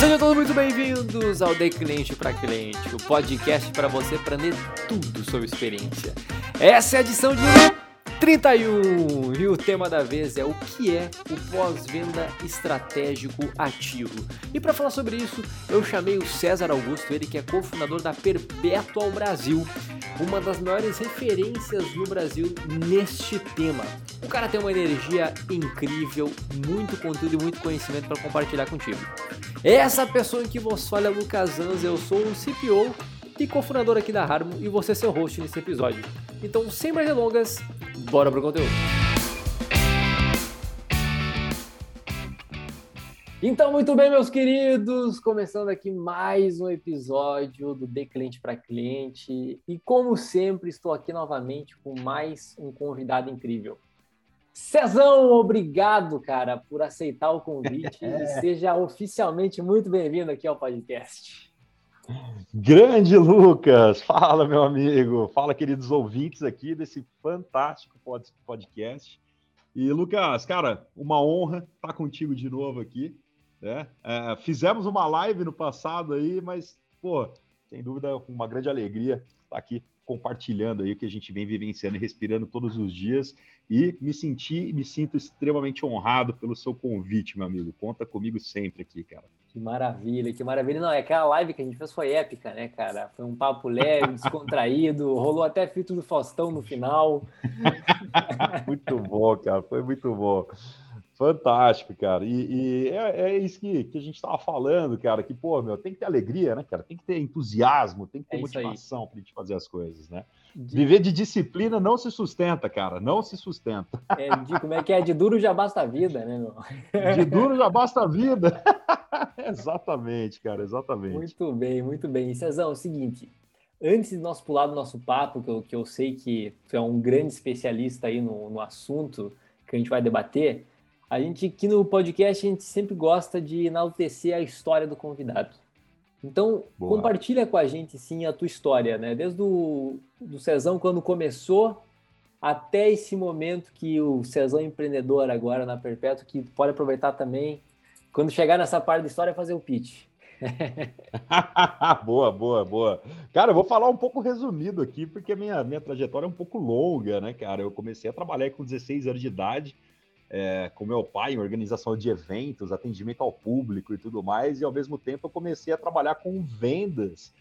Sejam todos muito bem-vindos ao De Cliente para Cliente, o podcast para você aprender tudo sobre experiência. Essa é a edição de 31 e o tema da vez é o que é o pós-venda estratégico ativo. E para falar sobre isso, eu chamei o César Augusto, ele que é cofundador da Perpetual Brasil, uma das maiores referências no Brasil neste tema. O cara tem uma energia incrível, muito conteúdo e muito conhecimento para compartilhar contigo. Essa pessoa em que você olha, Lucas Anz, eu sou o CPO e cofundador aqui da Harmon e você é seu host nesse episódio. Então, sem mais delongas, bora pro conteúdo. Então, muito bem, meus queridos, começando aqui mais um episódio do De Cliente para Cliente. E como sempre, estou aqui novamente com mais um convidado incrível. Cezão, obrigado, cara, por aceitar o convite e seja oficialmente muito bem-vindo aqui ao podcast. Grande Lucas, fala meu amigo, fala queridos ouvintes aqui desse fantástico podcast. E Lucas, cara, uma honra estar contigo de novo aqui. Né? É, fizemos uma live no passado aí, mas pô, sem dúvida uma grande alegria estar aqui compartilhando aí o que a gente vem vivenciando e respirando todos os dias. E me senti, me sinto extremamente honrado pelo seu convite, meu amigo. Conta comigo sempre aqui, cara. Que maravilha, que maravilha. Não, é aquela live que a gente fez foi épica, né, cara? Foi um papo leve, descontraído, rolou até filtro do Faustão no final. muito bom, cara, foi muito bom. Fantástico, cara. E, e é, é, isso que, que a gente estava falando, cara, que, pô, meu, tem que ter alegria, né, cara? Tem que ter entusiasmo, tem que ter é motivação para gente fazer as coisas, né? De... Viver de disciplina não se sustenta, cara, não se sustenta. É, de, como é que é? De duro já basta a vida, né, meu? De duro já basta a vida. exatamente, cara, exatamente. Muito bem, muito bem. E Cezão, é o seguinte, antes de nós pular do nosso papo, que eu, que eu sei que tu é um grande especialista aí no, no assunto que a gente vai debater, a gente aqui no podcast a gente sempre gosta de enaltecer a história do convidado. Então, Boa. compartilha com a gente sim a tua história, né? Desde o do Cezão quando começou até esse momento que o Cezão é empreendedor agora na Perpétua, que pode aproveitar também quando chegar nessa parte da história fazer o pitch. boa, boa, boa. Cara, eu vou falar um pouco resumido aqui, porque a minha, minha trajetória é um pouco longa, né, cara? Eu comecei a trabalhar com 16 anos de idade, é, com meu pai em organização de eventos, atendimento ao público e tudo mais, e ao mesmo tempo eu comecei a trabalhar com vendas,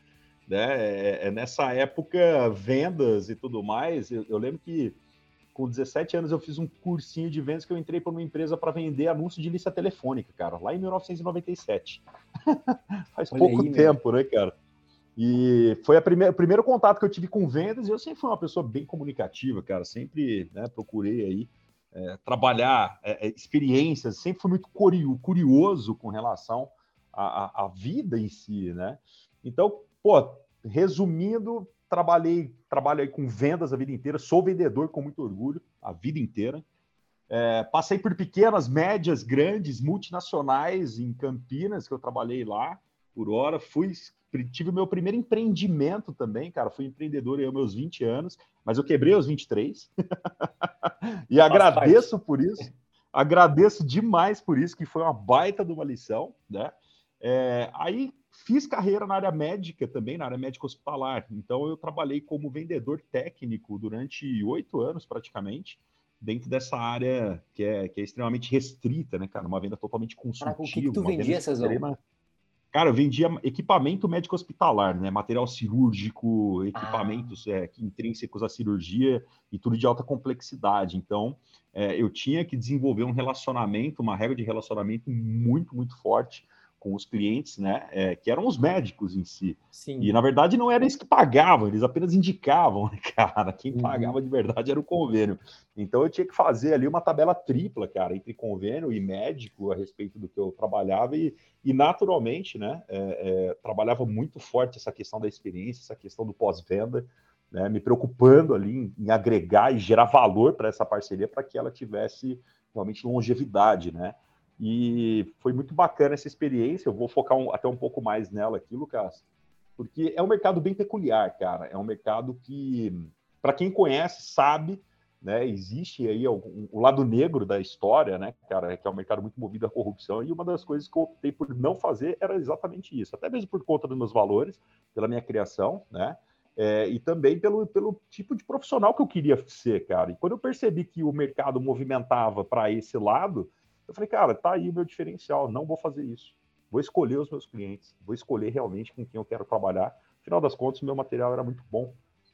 né? É, é nessa época, vendas e tudo mais, eu, eu, lembro que com 17 anos eu fiz um cursinho de vendas que eu entrei para uma empresa para vender anúncio de lista telefônica, cara, lá em 1997. Faz Olha pouco aí, tempo, né, cara? E foi a primeira, o primeiro contato que eu tive com vendas, e eu sempre fui uma pessoa bem comunicativa, cara, sempre né, procurei aí é, trabalhar é, é, experiências, sempre fui muito curioso com relação à, à, vida em si, né? Então, pô, resumindo, trabalhei, trabalhei com vendas a vida inteira, sou vendedor com muito orgulho a vida inteira. É, passei por pequenas, médias, grandes, multinacionais em Campinas, que eu trabalhei lá por hora. Fui tive o meu primeiro empreendimento também, cara. Fui empreendedor aos meus 20 anos, mas eu quebrei aos 23. e Faz agradeço parte. por isso. Agradeço demais por isso, que foi uma baita de uma lição, né? É, aí fiz carreira na área médica também, na área médica hospitalar. Então eu trabalhei como vendedor técnico durante oito anos praticamente, dentro dessa área que é, que é extremamente restrita, né, cara? Uma venda totalmente consultiva. Caraca, o que, que tu vendia, Cezão? Cara, eu vendia equipamento médico hospitalar, né? Material cirúrgico, equipamentos ah. é, intrínsecos à cirurgia e tudo de alta complexidade. Então, é, eu tinha que desenvolver um relacionamento, uma regra de relacionamento muito, muito forte com os clientes, né? É, que eram os médicos em si. Sim. E na verdade não era eles que pagavam, eles apenas indicavam, né, cara. Quem uhum. pagava de verdade era o convênio. Então eu tinha que fazer ali uma tabela tripla, cara, entre convênio e médico a respeito do que eu trabalhava e, e naturalmente, né? É, é, trabalhava muito forte essa questão da experiência, essa questão do pós-venda. Né, me preocupando ali em, em agregar e gerar valor para essa parceria para que ela tivesse realmente longevidade, né? E foi muito bacana essa experiência. Eu vou focar um, até um pouco mais nela aqui, Lucas, porque é um mercado bem peculiar, cara. É um mercado que, para quem conhece, sabe né? Existe aí o, lado negro da história, né, cara, que é um mercado muito movido à corrupção, e uma das coisas que eu optei por não fazer era exatamente isso, até mesmo por conta dos meus valores, pela minha criação, né? É, e também pelo, pelo tipo de profissional que eu queria ser, cara. E quando eu percebi que o mercado movimentava para esse lado, eu falei, cara, tá aí o meu diferencial, não vou fazer isso. Vou escolher os meus clientes, vou escolher realmente com quem eu quero trabalhar. Afinal das contas, meu material era muito bom.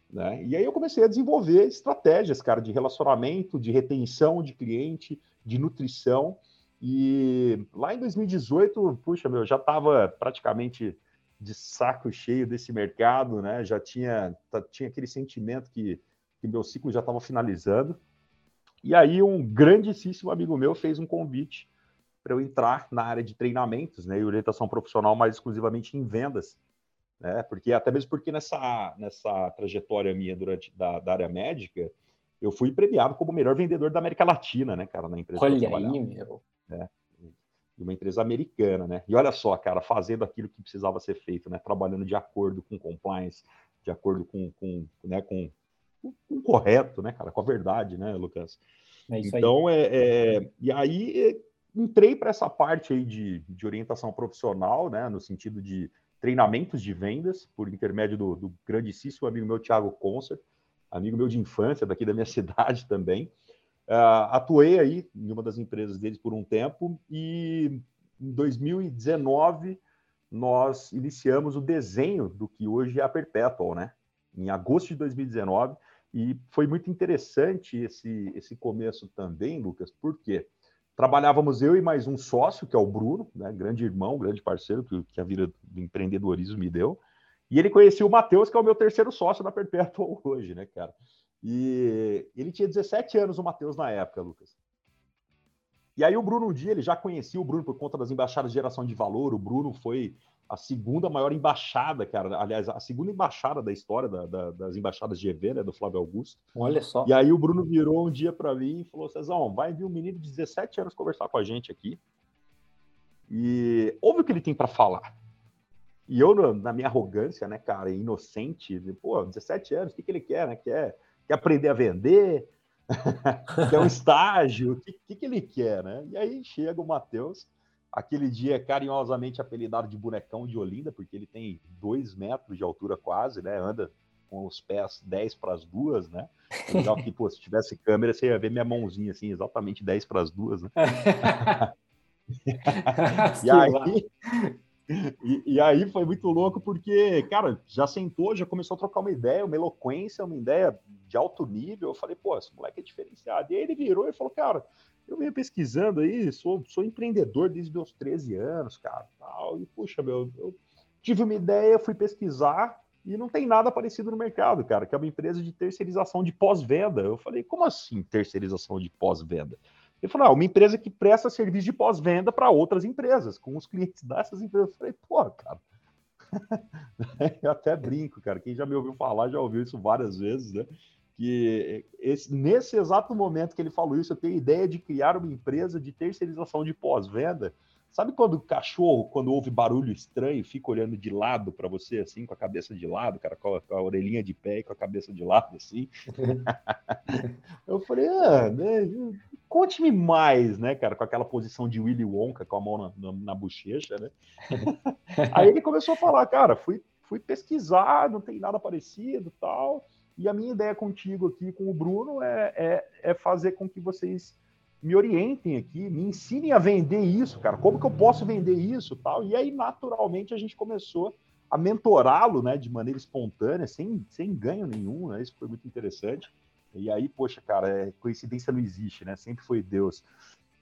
Né? E aí eu comecei a desenvolver estratégias, cara, de relacionamento, de retenção de cliente, de nutrição. E lá em 2018, puxa, meu, já estava praticamente de saco cheio desse mercado, né? Já tinha, tinha aquele sentimento que, que meu ciclo já estava finalizando. E aí um grandíssimo amigo meu fez um convite para eu entrar na área de treinamentos, né, e orientação profissional mais exclusivamente em vendas, né? Porque até mesmo porque nessa nessa trajetória minha durante da, da área médica, eu fui premiado como o melhor vendedor da América Latina, né, cara, na empresa. Olha aí, meu. É uma empresa americana, né? E olha só, cara, fazendo aquilo que precisava ser feito, né? Trabalhando de acordo com compliance, de acordo com, com, né, com, com, com correto, né, cara? Com a verdade, né, Lucas? É então, aí. É, é, e aí entrei para essa parte aí de, de orientação profissional, né? No sentido de treinamentos de vendas, por intermédio do, do grandíssimo amigo meu, Thiago Concert, amigo meu de infância, daqui da minha cidade também. Uh, atuei aí em uma das empresas deles por um tempo e em 2019 nós iniciamos o desenho do que hoje é a Perpetual, né? Em agosto de 2019 e foi muito interessante esse esse começo também, Lucas, porque trabalhávamos eu e mais um sócio que é o Bruno, né? Grande irmão, grande parceiro que, que a vida do empreendedorismo me deu. E ele conhecia o Matheus, que é o meu terceiro sócio da Perpetual hoje, né, cara? E ele tinha 17 anos, o Matheus, na época, Lucas. E aí o Bruno, um dia, ele já conhecia o Bruno por conta das embaixadas de geração de valor. O Bruno foi a segunda maior embaixada, cara. Aliás, a segunda embaixada da história da, da, das embaixadas de EV, né, do Flávio Augusto. Olha só. E aí o Bruno virou um dia para mim e falou: Cezão, vai vir um menino de 17 anos conversar com a gente aqui. E ouve o que ele tem para falar. E eu, na minha arrogância, né, cara, inocente, pô, 17 anos, o que, que ele quer, né? Quer quer aprender a vender, quer um estágio, o que, que, que, ele quer, né? E aí chega o Matheus, aquele dia carinhosamente apelidado de bonecão de Olinda, porque ele tem dois metros de altura quase, né? Anda com os pés 10 para as duas, né? Legal que, pô, se tivesse câmera, você ia ver minha mãozinha assim, exatamente 10 para as duas, né? e aí, e, e, aí foi muito louco porque, cara, já sentou, já começou a trocar uma ideia, uma eloquência, uma ideia de alto nível. Eu falei, pô, esse moleque é diferenciado. E aí ele virou e falou, cara, eu venho pesquisando aí, sou, sou empreendedor desde meus 13 anos, cara, tal. E, puxa, meu, eu tive uma ideia, fui pesquisar e não tem nada parecido no mercado, cara, que é uma empresa de terceirização de pós-venda. Eu falei, como assim terceirização de pós-venda? Ele falou: ah, uma empresa que presta serviço de pós-venda para outras empresas, com os clientes dessas empresas. Eu falei, pô, cara. Eu até brinco, cara. Quem já me ouviu falar já ouviu isso várias vezes, né? Que esse, nesse exato momento que ele falou isso, eu tenho ideia de criar uma empresa de terceirização de pós-venda Sabe quando o cachorro, quando ouve barulho estranho, fica olhando de lado para você, assim, com a cabeça de lado, cara, com a, com a, orelhinha de pé e com a cabeça de lado, assim? eu falei, ah, né, conte-me mais, né, cara, com aquela posição de Willy Wonka, com a mão na, na, na bochecha, né? Aí ele começou a falar, cara, fui, fui pesquisar, não tem nada parecido tal. E a minha ideia contigo aqui, com o Bruno, é, é, é fazer com que vocês me orientem aqui, me ensinem a vender isso, cara. Como que eu posso vender isso, tal? E aí, naturalmente, a gente começou a mentorá-lo, né, de maneira espontânea, sem, sem ganho nenhum, né? Isso foi muito interessante. E aí, poxa, cara, é, coincidência não existe, né? Sempre foi Deus.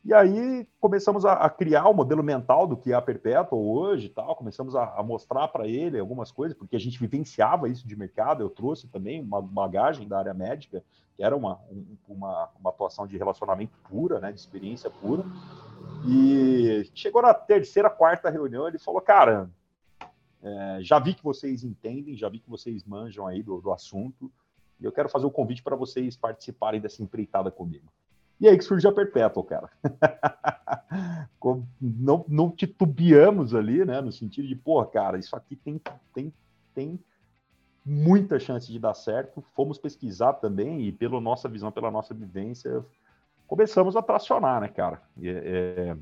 E aí começamos a, a, criar o modelo mental do que é a Perpetual hoje tal, começamos a, a mostrar para ele algumas coisas, porque a gente vivenciava isso de mercado, eu trouxe também uma bagagem da área médica, que era uma, um, uma, uma atuação de relacionamento pura, né, de experiência pura, e chegou na terceira, quarta reunião, ele falou, cara, é, já vi que vocês entendem, já vi que vocês manjam aí do, do assunto, e eu quero fazer o um convite para vocês participarem dessa empreitada comigo. E aí que surge a Perpétua, cara. não, não titubeamos ali, né? No sentido de, pô, cara, isso aqui tem, tem, tem muita chance de dar certo. Fomos pesquisar também e pela nossa visão, pela nossa vivência, começamos a tracionar, né, cara? E, é,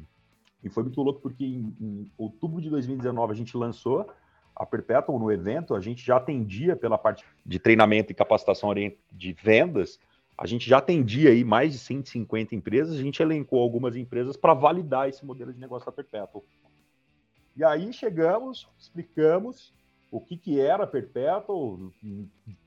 e foi muito louco porque em, em, outubro de 2019 a gente lançou a Perpetual no evento, a gente já atendia pela parte de treinamento e capacitação de vendas, a gente já atendia aí mais de 150 empresas, a gente elencou algumas empresas para validar esse modelo de negócio da Perpetual. E aí chegamos, explicamos o que, que era Perpétuo,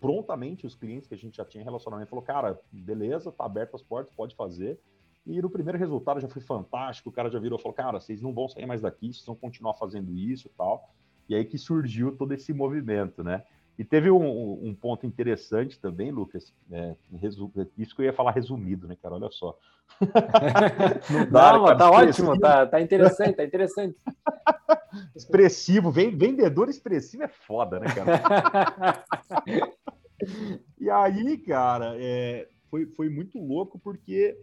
prontamente os clientes que a gente já tinha relacionamento falou, cara, beleza, tá aberto as portas, pode fazer. E no primeiro resultado já foi fantástico, o cara já virou e falou, cara, vocês não vão sair mais daqui, vocês vão continuar fazendo isso e tal. E aí que surgiu todo esse movimento, né? E teve um, um ponto interessante também, Lucas, é, isso que eu ia falar resumido, né, cara? Olha só. não dá, não, cara, tá ótimo, tá, tá interessante, tá interessante. Expressivo, vendedor expressivo é foda, né, cara? e aí, cara, é, foi, foi muito louco porque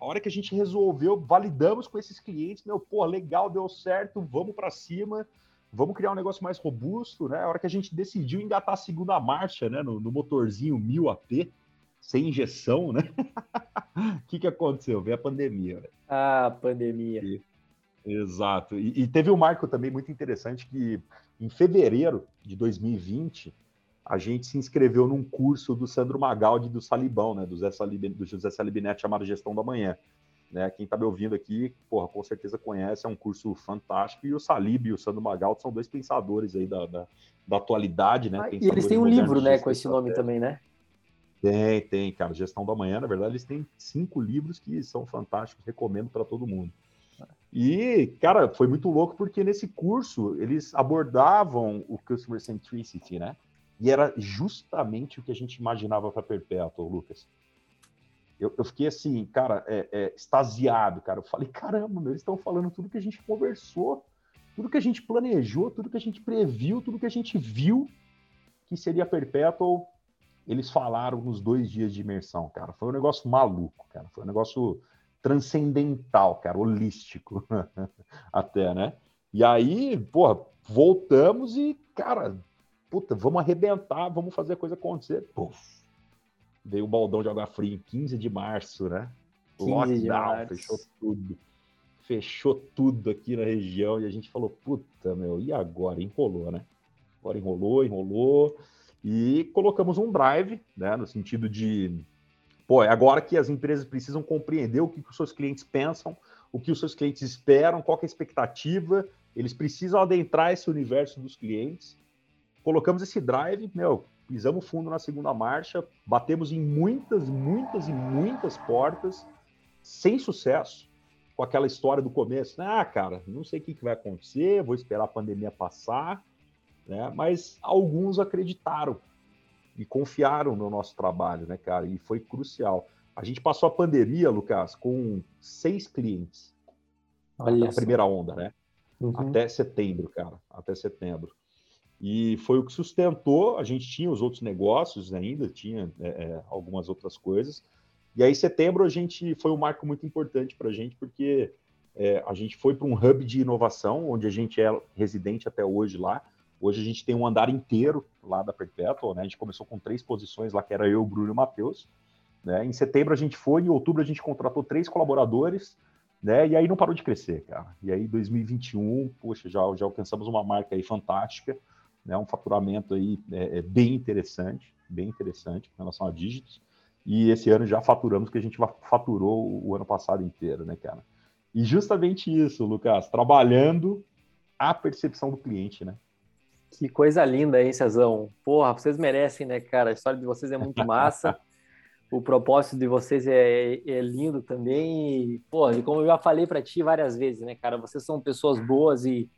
a hora que a gente resolveu, validamos com esses clientes, meu, pô, legal, deu certo, vamos para cima vamos criar um negócio mais robusto, né? A hora que a gente decidiu engatar a segunda marcha, né? No, no motorzinho 1000 AP, sem injeção, né? O que, que aconteceu? Veio a pandemia. Né? Ah, pandemia. E, exato. E, e, teve um marco também muito interessante que em fevereiro de 2020 a gente se inscreveu num curso do Sandro Magaldi do Salibão, né? Do, Zé Salib, do José Salibinetti chamado Gestão da Manhã. Né? Quem está me ouvindo aqui, porra, com certeza conhece, é um curso fantástico. E o Salib e o Sandro Magalto são dois pensadores aí da, da, da atualidade, né? Ah, e eles têm um livro, né, com esse nome também, né? Tem, tem, cara. Gestão da Manhã, na verdade, eles têm cinco livros que são fantásticos, recomendo para todo mundo. E, cara, foi muito louco porque nesse curso eles abordavam o Customer Centricity, né? E era justamente o que a gente imaginava para Perpétuo, Lucas eu, eu fiquei assim, cara, é, é, extasiado, cara. Eu falei, caramba, meu, eles estão falando tudo que a gente conversou, tudo que a gente planejou, tudo que a gente previu, tudo que a gente viu que seria perpétuo. Eles falaram nos dois dias de imersão, cara. Foi um negócio maluco, cara. Foi um negócio transcendental, cara, holístico até, né? E aí, porra, voltamos e, cara, puta, vamos arrebentar, vamos fazer a coisa acontecer. Puf, veio o baldão de água fria em 15 de março, né? Lockdown, fechou tudo. Fechou tudo aqui na região e a gente falou, puta, meu, e agora? Enrolou, né? Agora enrolou, enrolou. E colocamos um drive, né? No sentido de, pô, é agora que as empresas precisam compreender o que, que os seus clientes pensam, o que os seus clientes esperam, qual é a expectativa, eles precisam adentrar esse universo dos clientes. Colocamos esse drive, meu, pisamos fundo na segunda marcha, batemos em muitas, muitas e muitas portas, sem sucesso, com aquela história do começo. Né? Ah, cara, não sei o que, vai acontecer, vou esperar a pandemia passar, né? Mas alguns acreditaram e confiaram no nosso trabalho, né, cara? E foi crucial. A gente passou a pandemia, Lucas, com seis clientes. Olha a primeira onda, né? Uhum. Até setembro, cara. Até setembro. E foi o que sustentou. A gente tinha os outros negócios ainda, tinha é, é, algumas outras coisas. E aí, setembro, a gente foi um marco muito importante para a gente, porque é, a gente foi para um hub de inovação, onde a gente é residente até hoje lá. Hoje a gente tem um andar inteiro lá da Perpetual, né? A gente começou com três posições lá, que era eu, Bruno e o Matheus. Né? Em setembro a gente foi, em outubro a gente contratou três colaboradores, né? E aí não parou de crescer, cara. E aí 2021, poxa, já, já alcançamos uma marca aí fantástica né, um faturamento aí é, é bem interessante, bem interessante com relação a dígitos. E esse ano já faturamos que a gente faturou o ano passado inteiro, né, cara? E justamente isso, Lucas, trabalhando a percepção do cliente, né? Que coisa linda, hein, Cezão? Porra, vocês merecem, né, cara? A história de vocês é muito massa. o propósito de vocês é, é lindo também. E, porra, e como eu já falei para ti várias vezes, né, cara? Vocês são pessoas boas e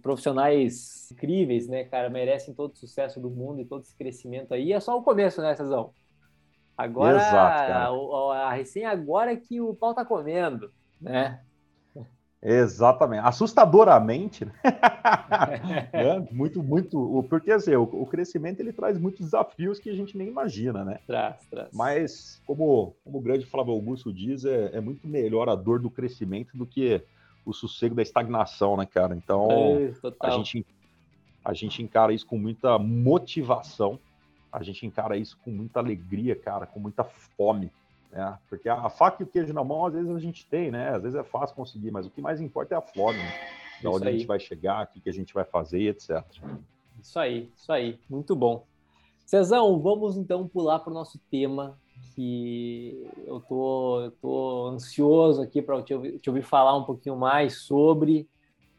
profissionais incríveis, né, cara? Merecem todo o sucesso do mundo e todo esse crescimento aí. E é só o começo, né, Cezão? Agora, Exato, a, a, recém agora é que o pau tá comendo, né? Exatamente. Assustadoramente, né? é, muito, muito. Porque assim, o, o, crescimento ele traz muitos desafios que a gente nem imagina, né? Traz, traz. Mas, como, como o grande Flávio Augusto diz, é, é muito melhor a dor do crescimento do que o sossego da estagnação, né, cara? Então, é, a gente a gente encara isso com muita motivação, a gente encara isso com muita alegria, cara, com muita fome. Né? Porque a, faca e o queijo na mão, às vezes a gente tem, né? Às vezes é fácil conseguir, mas o que mais importa é a fome. Né? Da onde aí. a gente vai chegar, o que, que a gente vai fazer, etc. Isso aí, isso aí. Muito bom. Cezão, vamos então pular para o nosso tema que eu tô, eu tô ansioso aqui para te, te, ouvir falar um pouquinho mais sobre,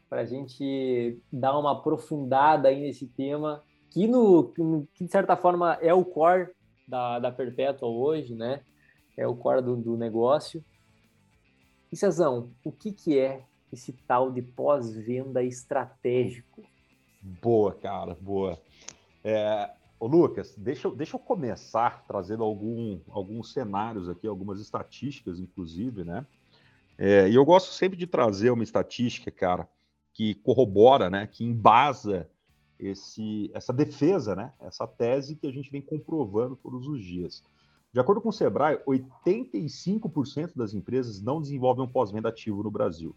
para a gente dar uma aprofundada aí nesse tema, que, no, que de certa forma é o core da, da Perpétua hoje, né? É o core do, do negócio. E Cezão, o que, que é esse tal de pós-venda estratégico? Boa, cara, boa. É, Ô, Lucas, deixa, deixa eu começar trazendo algum, alguns cenários aqui, algumas estatísticas, inclusive, né? É, e eu gosto sempre de trazer uma estatística, cara, que corrobora, né, que embasa esse, essa defesa, né, essa tese que a gente vem comprovando todos os dias. De acordo com o Sebrae, 85% das empresas não desenvolvem um pós-venda ativo no Brasil.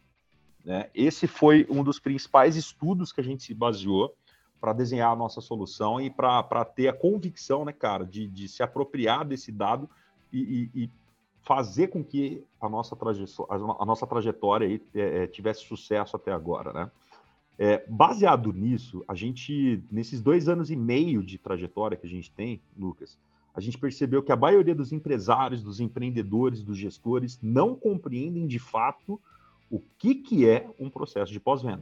Né? Esse foi um dos principais estudos que a gente se baseou para desenhar a nossa solução e para ter a convicção, né, cara, de, de se apropriar desse dado e, e, e fazer com que a nossa, a nossa trajetória aí, é, é, tivesse sucesso até agora, né? É, baseado nisso, a gente, nesses dois anos e meio de trajetória que a gente tem, Lucas, a gente percebeu que a maioria dos empresários, dos empreendedores, dos gestores não compreendem de fato o que, que é um processo de pós-venda.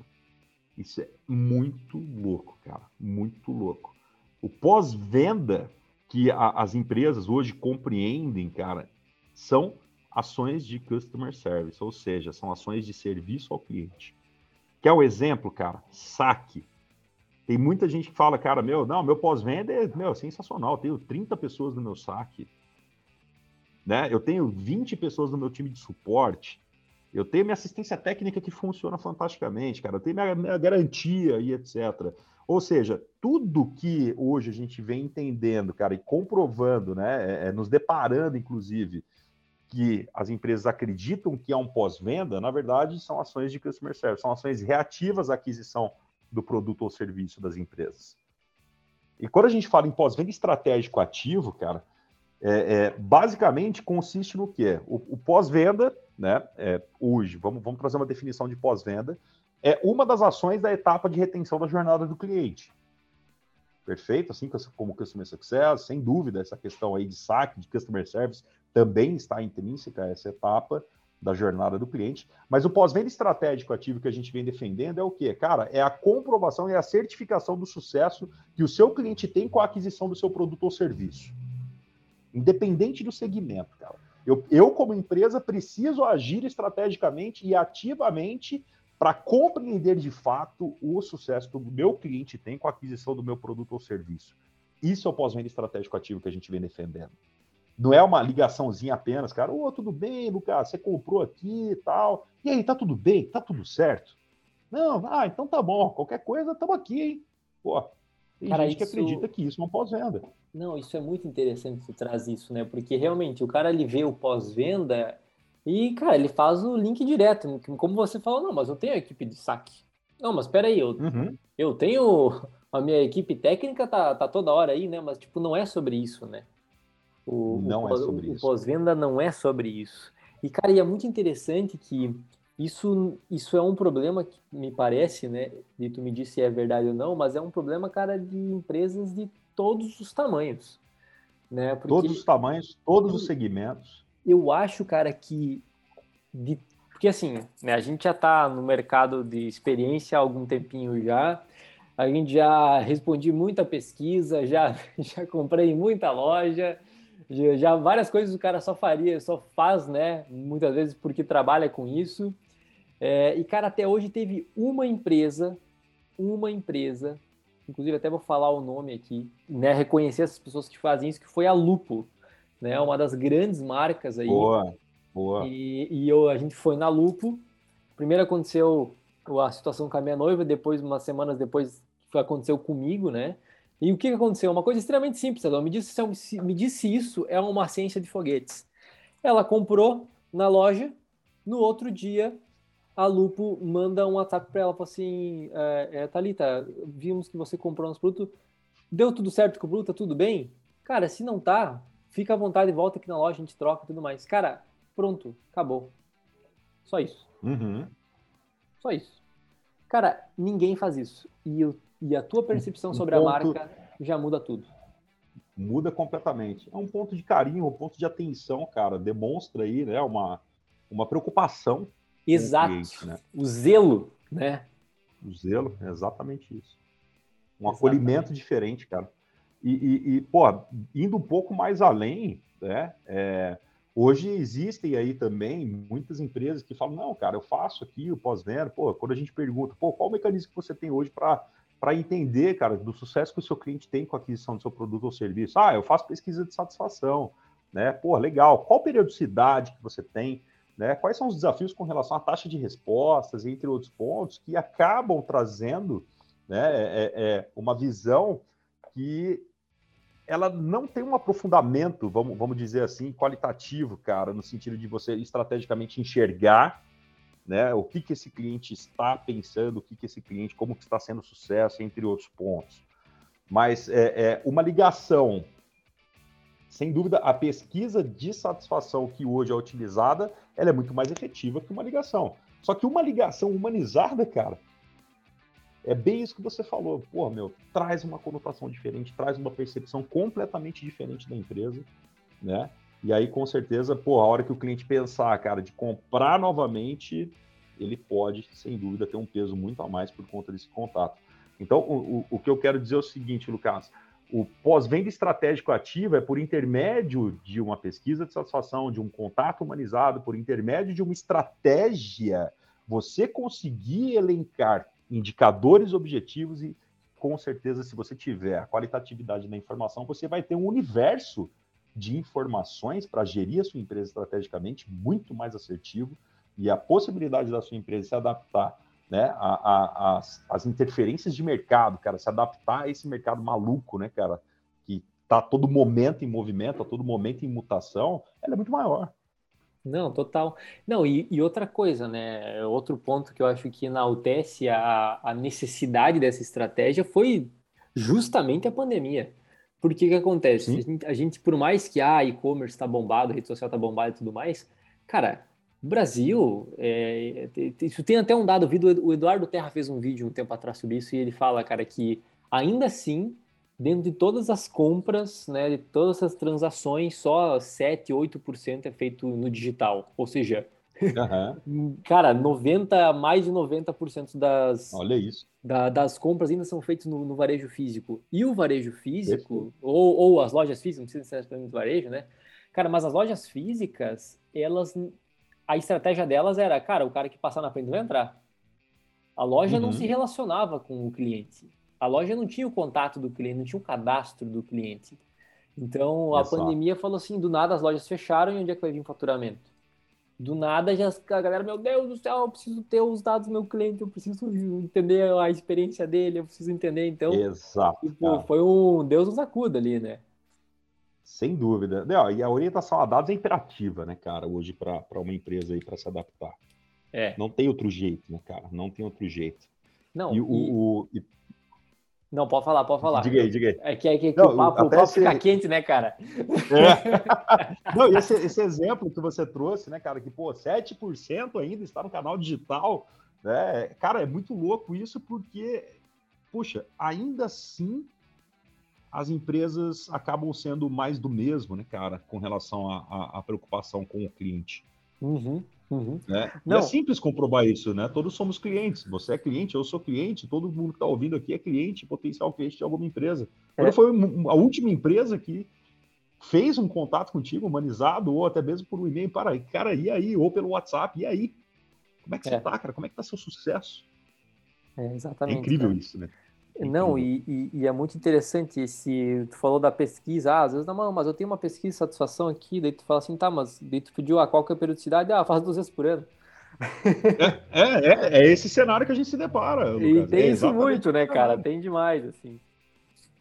Isso é muito louco, cara. Muito louco. O pós-venda que a, as empresas hoje compreendem, cara, são ações de customer service, ou seja, são ações de serviço ao cliente. Quer o um exemplo, cara? Saque. Tem muita gente que fala, cara, meu, não, meu pós-venda é meu, sensacional. Eu tenho 30 pessoas no meu saque. Né? Eu tenho 20 pessoas no meu time de suporte. Eu tenho minha assistência técnica que funciona fantasticamente, cara. Eu tenho minha, minha garantia e etc. Ou seja, tudo que hoje a gente vem entendendo, cara, e comprovando, né, é, é, nos deparando, inclusive, que as empresas acreditam que é um pós-venda, na verdade, são ações de customer service, são ações reativas à aquisição do produto ou serviço das empresas. E quando a gente fala em pós-venda estratégico ativo, cara, é, é, basicamente consiste no quê? O, o pós-venda, né? É, hoje, vamos, vamos trazer uma definição de pós-venda, é uma das ações da etapa de retenção da jornada do cliente. Perfeito? Assim como o Customer Success, sem dúvida, essa questão aí de saque, de Customer Service, também está intrínseca a essa etapa da jornada do cliente. Mas o pós-venda estratégico ativo que a gente vem defendendo é o quê? Cara, é a comprovação e a certificação do sucesso que o seu cliente tem com a aquisição do seu produto ou serviço independente do segmento, cara. Eu, eu como empresa, preciso agir estrategicamente e ativamente para compreender de fato o sucesso que o meu cliente tem com a aquisição do meu produto ou serviço. Isso é o pós-venda estratégico ativo que a gente vem defendendo. Não é uma ligaçãozinha apenas, cara. Ô, oh, tudo bem, Lucas, você comprou aqui e tal. E aí, tá tudo bem? Tá tudo certo? Não, ah, então tá bom. Qualquer coisa, estamos aqui, hein? Pô, tem cara, gente isso... que acredita que isso é um pós-venda. Não, isso é muito interessante que você traz isso, né? Porque realmente o cara ele vê o pós-venda e, cara, ele faz o link direto. Como você falou, não, mas eu tenho a equipe de saque. Não, mas peraí, eu, uhum. eu tenho. A minha equipe técnica tá, tá toda hora aí, né? Mas, tipo, não é sobre isso, né? O, não o, é sobre o, isso. O pós-venda não é sobre isso. E, cara, e é muito interessante que isso, isso é um problema que me parece, né? E tu me disse se é verdade ou não, mas é um problema, cara, de empresas de todos os tamanhos, né? Porque todos os tamanhos, todos os segmentos. Eu acho, cara, que de, porque assim, né? A gente já está no mercado de experiência há algum tempinho já. A gente já respondi muita pesquisa, já já comprei muita loja. Já, já, várias coisas o cara só faria, só faz, né? Muitas vezes porque trabalha com isso. É, e, cara, até hoje teve uma empresa, uma empresa, inclusive até vou falar o nome aqui, né? Reconhecer essas pessoas que fazem isso, que foi a Lupo, né? Uma das grandes marcas aí. Boa, boa. E, e eu, a gente foi na Lupo. Primeiro aconteceu a situação com a minha noiva, depois, umas semanas depois, aconteceu comigo, né? E o que aconteceu? Uma coisa extremamente simples, ela me disse, me disse isso, é uma ciência de foguetes. Ela comprou na loja, no outro dia a Lupo manda um WhatsApp para ela, fala assim, é, é, Thalita, vimos que você comprou nosso produto, deu tudo certo com o produto, tá tudo bem? Cara, se não tá, fica à vontade, volta aqui na loja, a gente troca e tudo mais. Cara, pronto, acabou. Só isso. Uhum. Só isso. Cara, ninguém faz isso. E, eu, e a tua percepção um sobre ponto... a marca já muda tudo. Muda completamente. É um ponto de carinho, um ponto de atenção, cara. Demonstra aí, né, uma, uma preocupação. Exato. O, cliente, né? o zelo, né? O zelo, é exatamente isso. Um exatamente. acolhimento diferente, cara. E, e, e, pô, indo um pouco mais além, né? É, hoje existem aí também muitas empresas que falam, não, cara, eu faço aqui o pós-venda. Pô, quando a gente pergunta, pô, qual o mecanismo que você tem hoje para para entender, cara, do sucesso que o seu cliente tem com a aquisição do seu produto ou serviço. Ah, eu faço pesquisa de satisfação, né? Pô, legal. Qual periodicidade que você tem? Né? Quais são os desafios com relação à taxa de respostas, entre outros pontos, que acabam trazendo né, é, é uma visão que ela não tem um aprofundamento, vamos, vamos dizer assim, qualitativo, cara, no sentido de você estrategicamente enxergar né, o que, que esse cliente está pensando, o que, que esse cliente, como que está sendo sucesso, entre outros pontos. Mas é, é uma ligação, sem dúvida, a pesquisa de satisfação que hoje é utilizada, ela é muito mais efetiva que uma ligação. Só que uma ligação humanizada, cara, é bem isso que você falou. Pô, meu, traz uma conotação diferente, traz uma percepção completamente diferente da empresa, né? E aí, com certeza, pô, a hora que o cliente pensar, cara, de comprar novamente, ele pode, sem dúvida, ter um peso muito a mais por conta desse contato. Então, o, o, o que eu quero dizer é o seguinte, Lucas, o pós-venda estratégico ativo é por intermédio de uma pesquisa de satisfação, de um contato humanizado, por intermédio de uma estratégia, você conseguir elencar indicadores objetivos e, com certeza, se você tiver a qualitatividade da informação, você vai ter um universo de informações para gerir a sua empresa estrategicamente muito mais assertivo e a possibilidade da sua empresa se adaptar né, a, a, as, interferências de mercado, cara, se adaptar a esse mercado maluco, né, cara, que está todo momento em movimento, a todo momento em mutação, ela é muito maior. Não, total. Não, e, e, outra coisa, né? Outro ponto que eu acho que enaltece a, a necessidade dessa estratégia foi justamente a pandemia. Porque que acontece? A gente, a gente, por mais que a ah, e-commerce está bombado, a rede social está bombada e tudo mais, cara, o Brasil, é, isso tem até um dado, o Eduardo Terra fez um vídeo um tempo atrás sobre isso e ele fala, cara, que ainda assim dentro de todas as compras, né, de todas as transações, só 7, 8% é feito no digital. Ou seja, uhum. cara, 90, mais de 90% das, Olha isso. Da, das compras ainda são feitas no, no, varejo físico. E o varejo físico, ou, ou, as lojas físicas, não precisa ser no varejo, né? Cara, mas as lojas físicas, elas. A estratégia delas era, cara, o cara que passar na frente vai entrar. A loja uhum. não se relacionava com o cliente a loja não tinha o contato do cliente, não tinha o cadastro do cliente. Então a pandemia falou assim: do nada as lojas fecharam e onde é que vai vir o faturamento? Do nada já a galera, meu Deus do céu, eu preciso ter os dados do meu cliente, eu preciso entender a experiência dele, eu preciso entender. Então, Exato, tipo, foi um Deus nos acuda ali, né? Sem dúvida. E a orientação a dados é imperativa, né, cara, hoje para uma empresa aí para se adaptar. É. Não tem outro jeito, né, cara? Não tem outro jeito. Não, e, e... O, o, não, pode falar, pode falar. Diga aí, diga aí. É que, é que, que não, o papo, o papo esse... fica quente, né, cara? É. Não, esse, esse, exemplo que você trouxe, né, cara, que, pô, 7% ainda está no canal digital, né? Cara, é muito louco isso porque, puxa, ainda assim as empresas acabam sendo mais do mesmo, né, cara, com relação à preocupação com o cliente. Uhum. Uhum. Né? Não. é simples comprovar isso, né? Todos somos clientes. Você é cliente, eu sou cliente, todo mundo que está ouvindo aqui é cliente, potencial cliente de alguma empresa. É. Quando foi a última empresa que fez um contato contigo, humanizado, ou até mesmo por um e-mail, para, cara, e aí? Ou pelo WhatsApp, e aí? Como é que é. você tá, cara? Como é que tá seu sucesso? É, exatamente. É incrível cara. isso, né? Não, e, e, e, é muito interessante esse. Tu falou da pesquisa, ah, às vezes, não, mas eu tenho uma pesquisa de satisfação aqui, daí tu fala assim, tá, mas daí tu pediu ah, qual que é a periodicidade? Ah, faz duas vezes por ano. É, é, é, é esse cenário que a gente se depara. Lucas. E tem é isso muito, né, cara? Tem demais, assim.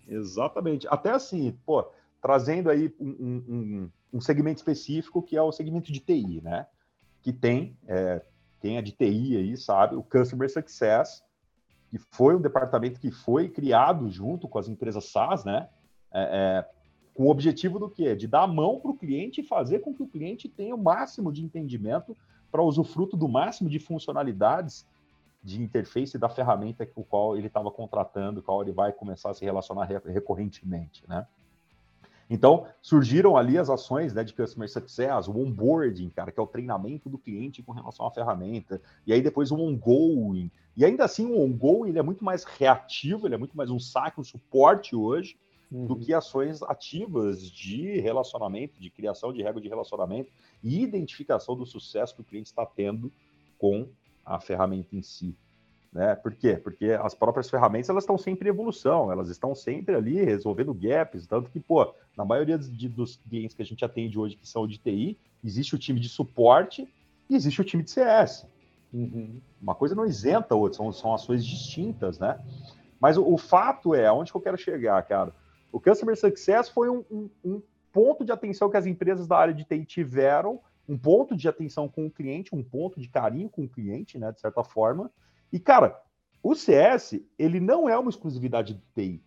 Exatamente. Até assim, pô, trazendo aí um, um, um segmento específico que é o segmento de TI, né? Que tem, é, quem é de TI aí sabe, o Customer Success, que foi um departamento que foi criado junto com as empresas SaaS, né? É, é, com o objetivo do quê? De dar a mão para o cliente e fazer com que o cliente tenha o máximo de entendimento para usufruto do máximo de funcionalidades de interface da ferramenta com qual ele estava contratando, qual ele vai começar a se relacionar recorrentemente, né? Então, surgiram ali as ações né, de Customer Success, o onboarding, cara, que é o treinamento do cliente com relação à ferramenta, e aí depois o ongoing. E ainda assim, o ongoing ele é muito mais reativo, ele é muito mais um saque, um suporte hoje, uhum. do que ações ativas de relacionamento, de criação de regra de relacionamento e identificação do sucesso que o cliente está tendo com a ferramenta em si. Né? Por quê? Porque as próprias ferramentas elas estão sempre em evolução, elas estão sempre ali resolvendo gaps, tanto que, pô, na maioria de, dos clientes que a gente atende hoje que são de TI, existe o time de suporte e existe o time de CS. Uhum. Uma coisa não isenta a outra, são, são ações distintas, né? Mas o, o, fato é, aonde que eu quero chegar, cara? O Customer Success foi um, um, um ponto de atenção que as empresas da área de TI tiveram, um ponto de atenção com o cliente, um ponto de carinho com o cliente, né, de certa forma, e, cara, o CS, ele não é uma exclusividade do TI.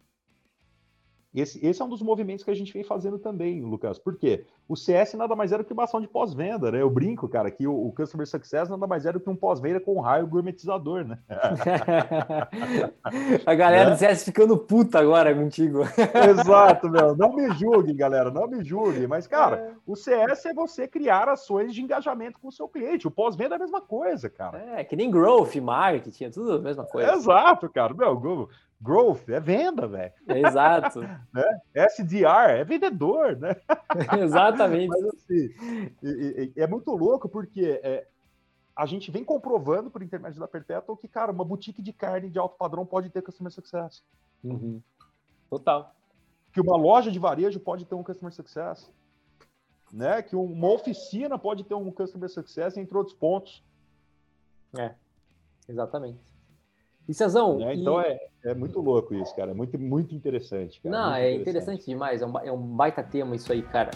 Esse, esse é um dos movimentos que a gente vem fazendo também, Lucas. Por quê? O CS nada mais era que uma ação de pós-venda, né? Eu brinco, cara, que o, o Customer Success nada mais era que um pós-venda com um raio gourmetizador, né? a galera é? do CS ficando puta agora contigo. Exato, meu. Não me julguem, galera, não me julguem. Mas, cara, é. o CS é você criar ações de engajamento com o seu cliente. O pós-venda é a mesma coisa, cara. É, que nem growth, marketing, é tudo a mesma coisa. Exato, cara. Meu, Growth é venda, velho. Exato. né? SDR é vendedor, né? Exatamente. Mas assim, é muito louco porque é, a gente vem comprovando por intermédio da Perpetual que, cara, uma boutique de carne de alto padrão pode ter customer success. Uhum. Total. Que uma loja de varejo pode ter um customer success. Né? Que uma oficina pode ter um customer success, entre outros pontos. É, exatamente. E Cezão. Né? Então e... é, é muito louco isso, cara. É muito, muito interessante. Cara. Não, muito é interessante. interessante demais. É um, é um baita tema isso aí, cara.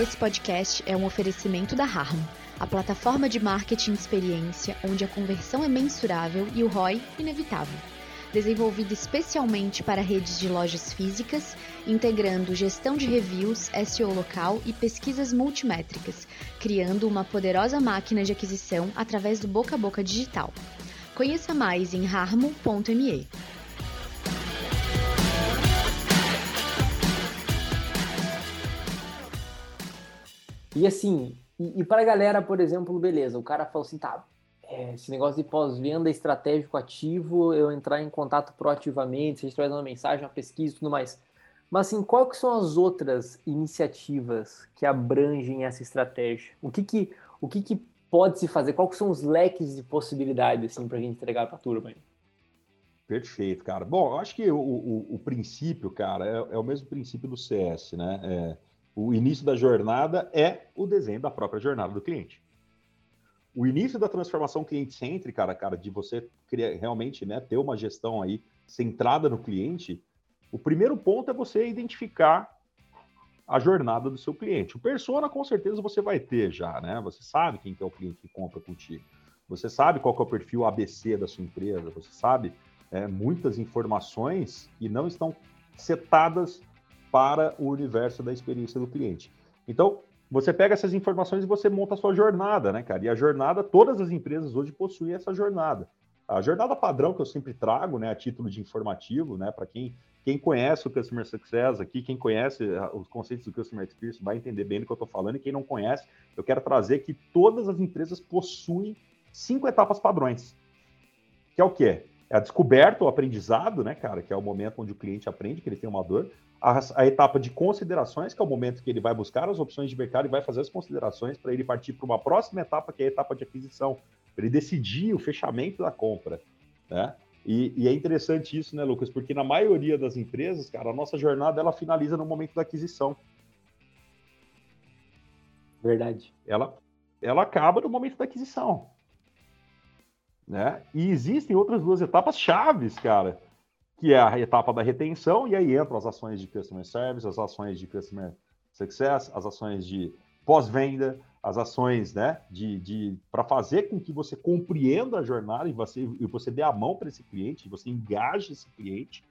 Esse podcast é um oferecimento da Harmo, a plataforma de marketing experiência onde a conversão é mensurável e o ROI inevitável desenvolvido especialmente para redes de lojas físicas, integrando gestão de reviews, SEO local e pesquisas multimétricas, criando uma poderosa máquina de aquisição através do boca a boca digital. Conheça mais em harmo.me. E assim, e, e para a galera, por exemplo, beleza, o cara falou assim, tá, é, esse negócio de pós-venda estratégico ativo, eu entrar em contato proativamente, seja através de uma mensagem, uma pesquisa e tudo mais. Mas assim, quais são as outras iniciativas que abrangem essa estratégia? O que que, o que, que pode se fazer? Quais são os leques de possibilidades assim, para a gente entregar para a turma? Perfeito, cara. Bom, eu acho que o, o, o princípio, cara, é, é, o mesmo princípio do CS, né? É, o início da jornada é o desenho da própria jornada do cliente o início da transformação cliente-cêntrica, cara, de você criar, realmente né, ter uma gestão aí centrada no cliente, o primeiro ponto é você identificar a jornada do seu cliente. O persona, com certeza, você vai ter já, né? Você sabe quem que é o cliente que compra contigo. Você sabe qual é o perfil ABC da sua empresa. Você sabe é, muitas informações que não estão setadas para o universo da experiência do cliente. Então, você pega essas informações e você monta a sua jornada, né, cara? E a jornada, todas as empresas hoje possuem essa jornada. A jornada padrão que eu sempre trago, né, a título de informativo, né, para quem, quem conhece o Customer Success aqui, quem conhece ah, os conceitos do Customer Experience vai entender bem do que eu estou falando, e quem não conhece, eu quero trazer que todas as empresas possuem cinco etapas padrões. Que é o quê? É a descoberta, o aprendizado, né, cara, que é o momento onde o cliente aprende que ele tem uma dor a, a, etapa de considerações, que é o momento que ele vai buscar as opções de mercado e vai fazer as considerações para ele partir para uma próxima etapa, que é a etapa de aquisição, para ele decidir o fechamento da compra, né? E, e, é interessante isso, né, Lucas? Porque na maioria das empresas, cara, a nossa jornada ela finaliza no momento da aquisição. Verdade. Ela, ela acaba no momento da aquisição. Né? E existem outras duas etapas chaves, cara, que é a etapa da retenção, e aí entram as ações de Customer Service, as ações de Customer Success, as ações de pós-venda, as ações né, de, de para fazer com que você compreenda a jornada e você, e você dê a mão para esse cliente, você engaje esse cliente.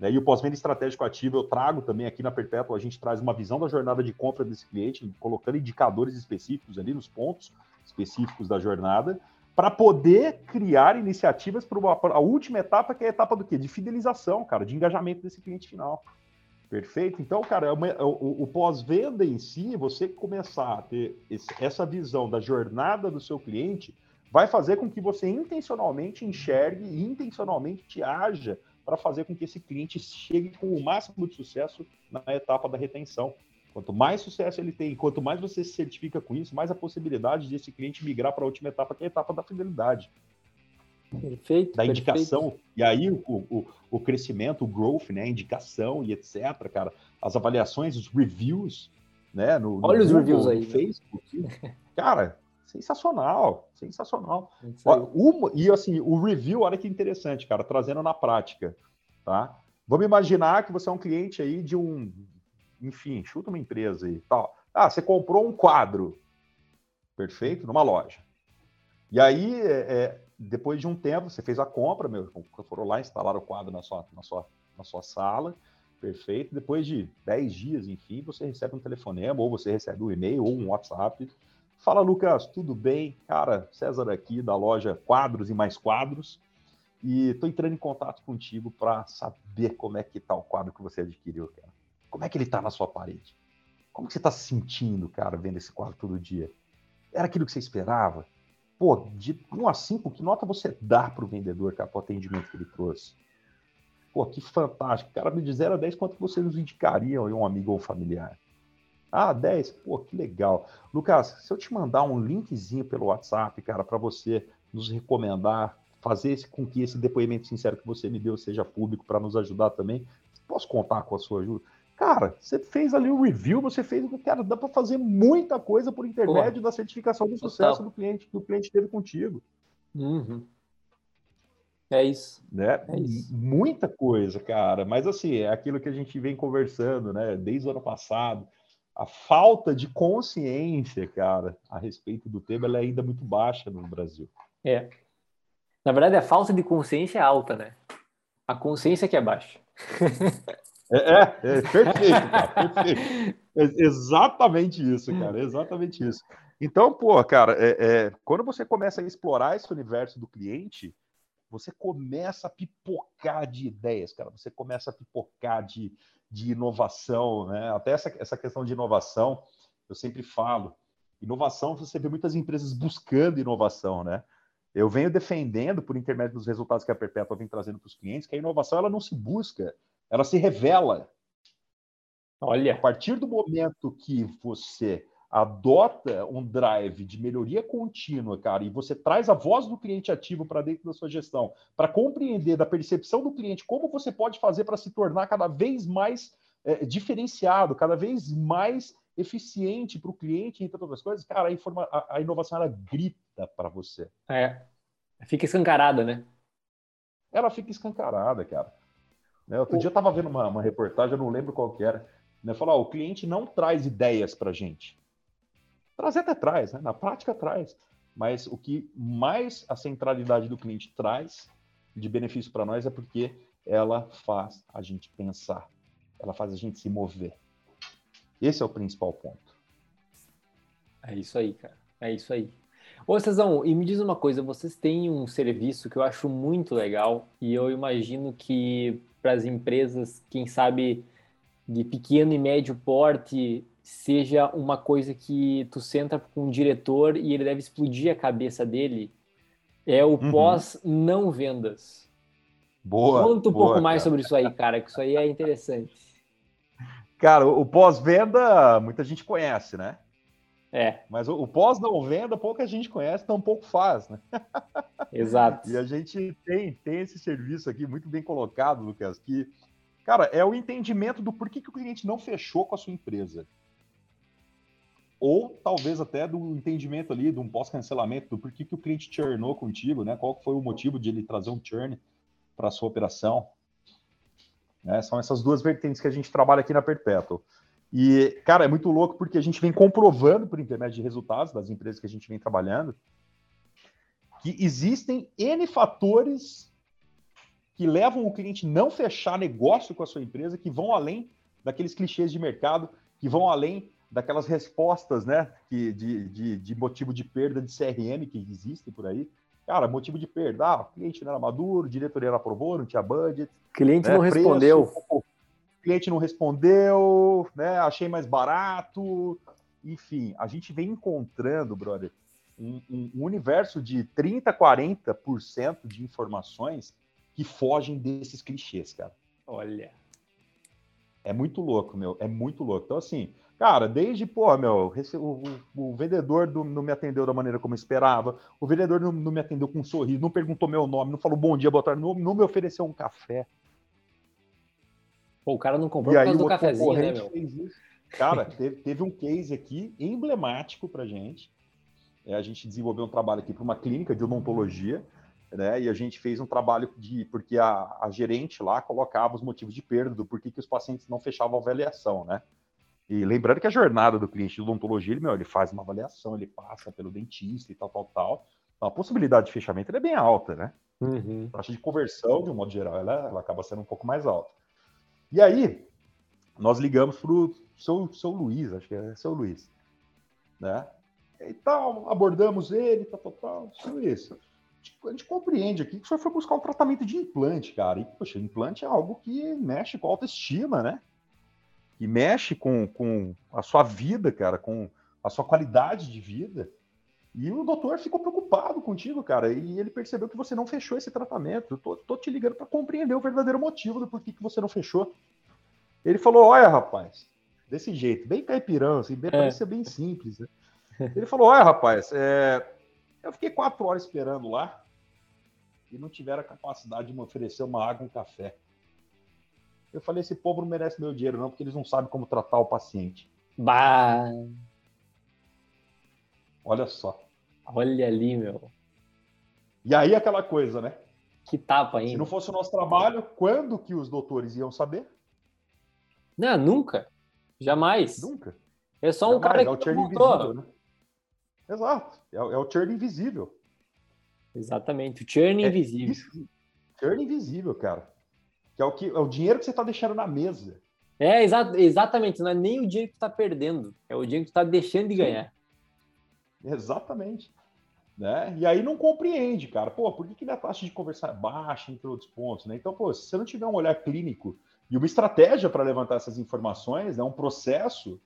Né, e o pós-venda estratégico ativo eu trago também aqui na Perpétua, a gente traz uma visão da jornada de compra desse cliente, colocando indicadores específicos ali nos pontos específicos da jornada, para poder criar iniciativas para a última etapa, que é a etapa do quê? De fidelização, cara, de engajamento desse cliente final. Perfeito? Então, cara, é é o, o pós-venda em si, você começar a ter esse, essa visão da jornada do seu cliente, vai fazer com que você intencionalmente enxergue e intencionalmente haja para fazer com que esse cliente chegue com o máximo de sucesso na etapa da retenção. Quanto mais sucesso ele tem, quanto mais você se certifica com isso, mais a possibilidade de esse cliente migrar para a última etapa, que é a etapa da fidelidade. Perfeito. Da perfeito. indicação. E aí o, o, o crescimento, o growth, né? Indicação e etc, cara. As avaliações, os reviews, né? No, Olha no os Google, reviews aí. No Facebook. cara, sensacional. Sensacional. Uma, e assim, o review, olha que interessante, cara, trazendo na prática, tá? Vamos imaginar que você é um cliente aí de um, enfim, chuta uma empresa e tal. Ah, você comprou um quadro, perfeito, numa loja. E aí, é, é depois de um tempo, você fez a compra, meu, foram lá instalar o quadro na sua, na sua, na sua sala, perfeito. Depois de 10 dias, enfim, você recebe um telefonema, ou você recebe um e-mail, ou um WhatsApp. Fala, Lucas, tudo bem? Cara, César aqui da loja Quadros e Mais Quadros. E estou entrando em contato contigo para saber como é que está o quadro que você adquiriu, cara. Como é que ele está na sua parede? Como que você está se sentindo, cara, vendo esse quadro todo dia? Era aquilo que você esperava? Pô, de 1 a 5, que nota você dá para o vendedor, cara, para o atendimento que ele trouxe? Pô, que fantástico. Cara, de 0 a 10, quanto você nos indicaria um amigo ou um familiar? Ah, 10? Pô, que legal. Lucas, se eu te mandar um linkzinho pelo WhatsApp, cara, para você nos recomendar, fazer esse, com que esse depoimento sincero que você me deu seja público para nos ajudar também, posso contar com a sua ajuda? Cara, você fez ali o review, você fez o que, cara, dá para fazer muita coisa por intermédio Pô, da certificação do sucesso do cliente que o cliente teve contigo. Uhum. É isso. Né? É isso. Muita coisa, cara. Mas assim, é aquilo que a gente vem conversando, né? Desde o ano passado. A falta de consciência, cara, a respeito do tema, ela é ainda muito baixa no Brasil. É. Na verdade, a falta de consciência é alta, né? A consciência que é baixa. É, é, é perfeito, cara, perfeito. É exatamente isso, cara, exatamente isso. Então, pô, cara, é, é, quando você começa a explorar esse universo do cliente, você começa a pipocar de ideias, cara, você começa a pipocar de, de inovação, né? Até essa, essa questão de inovação, eu sempre falo, inovação, você vê muitas empresas buscando inovação, né? Eu venho defendendo, por intermédio dos resultados que a Perpétua vem trazendo para os clientes, que a inovação ela não se busca, ela se revela. Olha. A partir do momento que você adota um drive de melhoria contínua, cara, e você traz a voz do cliente ativo para dentro da sua gestão, para compreender da percepção do cliente como você pode fazer para se tornar cada vez mais é, diferenciado, cada vez mais eficiente para o cliente, entre outras coisas, cara, a, informa a, a inovação ela grita para você. É. Fica escancarada, né? Ela fica escancarada, cara. Né? Outro o... dia eu estava vendo uma, uma, reportagem, eu não lembro qual que era, né? Falar, o cliente não traz ideias para gente. Trazer até traz, né? na prática traz. Mas o que mais a centralidade do cliente traz de benefício para nós é porque ela faz a gente pensar, ela faz a gente se mover. Esse é o principal ponto. É isso aí, cara. É isso aí. Ô, Cezão, e me diz uma coisa, vocês têm um serviço que eu acho muito legal e eu imagino que para as empresas, quem sabe de pequeno e médio porte, seja uma coisa que tu senta com um diretor e ele deve explodir a cabeça dele, é o uhum. pós não vendas. Boa. Conta um boa, pouco mais cara. sobre isso aí, cara, que isso aí é interessante. Cara, o pós-venda muita gente conhece, né? É. Mas o, o pós não venda, pouca gente conhece, tão pouco faz, né? Exato. e a gente tem, tem esse serviço aqui muito bem colocado, Lucas, que, cara, é o entendimento do porquê que o cliente não fechou com a sua empresa. ou talvez até do entendimento ali, de um pós-cancelamento, do porquê que o cliente churnou contigo, né? Qual foi o motivo de ele trazer um churn para a sua operação. Né? São essas duas vertentes que a gente trabalha aqui na Perpetual. E, cara, é muito louco porque a gente vem comprovando por intermédio de resultados das empresas que a gente vem trabalhando que existem N fatores que levam o cliente não fechar negócio com a sua empresa, que vão além daqueles clichês de mercado, que vão além daquelas respostas, né, que, de, de, de motivo de perda de CRM que existem por aí. Cara, motivo de perda, ah, o cliente não era maduro, diretoria não aprovou, não tinha budget. Cliente né, não preço, respondeu. Cliente não respondeu, né, achei mais barato. Enfim, a gente vem encontrando, brother, um, um universo de 30, 40% de informações que fogem desses clichês, cara. Olha. É muito louco, meu. É muito louco. Então, assim, Cara, desde, pô, meu, o, o, o vendedor do, não me atendeu da maneira como eu esperava, o vendedor não, não, me atendeu com um sorriso, não perguntou meu nome, não falou bom dia, boa tarde, não, não me ofereceu um café. Pô, o cara não comprou e por causa do cafezinho, né, meu? Cara, teve, teve, um case aqui emblemático pra gente. É, a gente desenvolveu um trabalho aqui para uma clínica de odontologia, né? E a gente fez um trabalho de porque a, a gerente lá colocava os motivos de perda, do porquê que os pacientes não fechavam a avaliação, né? E lembrando que a jornada do cliente de odontologia, ele, meu, ele faz uma avaliação, ele passa pelo dentista e tal, tal, tal. Então, a possibilidade de fechamento é bem alta, né? Uhum. A taxa de conversão, de um modo geral, ela, ela acaba sendo um pouco mais alta. E aí, nós ligamos para o seu, seu Luiz, acho que é seu Luiz, né? E tal, abordamos ele, tal, tal, tal. Seu Luiz, a gente compreende aqui que o senhor foi buscar um tratamento de implante, cara. E, poxa, implante é algo que mexe com a autoestima, né? que mexe com, com a sua vida, cara, com a sua qualidade de vida. E o doutor ficou preocupado contigo, cara, e ele percebeu que você não fechou esse tratamento. Eu tô, tô te ligando para compreender o verdadeiro motivo do porquê que você não fechou. Ele falou: Olha, rapaz, desse jeito, bem caipirão, assim, bem, é. bem simples. Né? Ele falou: Olha, rapaz, é... eu fiquei quatro horas esperando lá e não tiveram a capacidade de me oferecer uma água e um café. Eu falei, esse povo não merece meu dinheiro, não, porque eles não sabem como tratar o paciente. Bah! Olha só. Olha ali, meu. E aí aquela coisa, né? Que tapa ainda. Se não fosse o nosso trabalho, quando que os doutores iam saber? Não, nunca. Jamais. Nunca. É só um Jamais. cara que é o churn invisível, né? Exato. É, é, o churn invisível. Exatamente. O churn é invisível. Isso. Churn invisível, cara que é o, que, é o dinheiro que você está deixando na mesa. É, exa exatamente, não é nem o dinheiro que tu está perdendo, é o dinheiro que tu está deixando de ganhar. Exatamente. Né? E aí não compreende, cara. Pô, por que, que a taxa de conversão é baixa, entre outros pontos, né? Então, pô, se você não tiver um olhar clínico e uma estratégia para levantar essas informações, né, um processo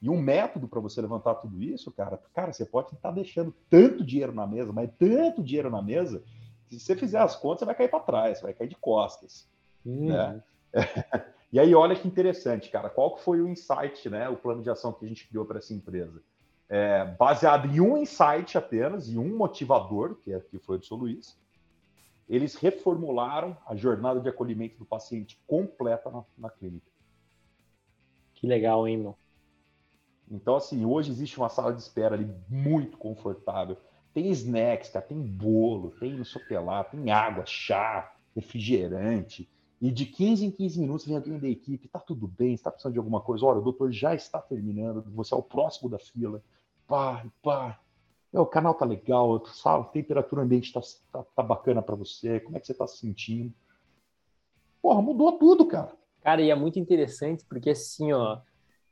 e um método para você levantar tudo isso, cara, cara, você pode estar deixando tanto dinheiro na mesa, mas tanto dinheiro na mesa, que se você fizer as contas, você vai cair para trás, vai cair de costas. Hum. Né? e aí, olha que interessante, cara. Qual foi o insight, né? O plano de ação que a gente criou para essa empresa? É, baseado em um insight apenas, e um motivador, que, é, que foi do seu Luiz, eles reformularam a jornada de acolhimento do paciente completa na, na clínica. Que legal, hein, meu? Então, assim, hoje existe uma sala de espera ali muito confortável. Tem snacks, cara, tem bolo, tem não sei o que lá, tem água, chá, refrigerante. E de 15 em 15 minutos vem alguém da equipe, tá tudo bem, está precisando de alguma coisa, olha, o doutor já está terminando, você é o próximo da fila, pá, pá. O canal tá legal, a temperatura ambiente tá, tá, tá bacana para você, como é que você tá se sentindo? Porra, mudou tudo, cara. Cara, e é muito interessante, porque assim, ó,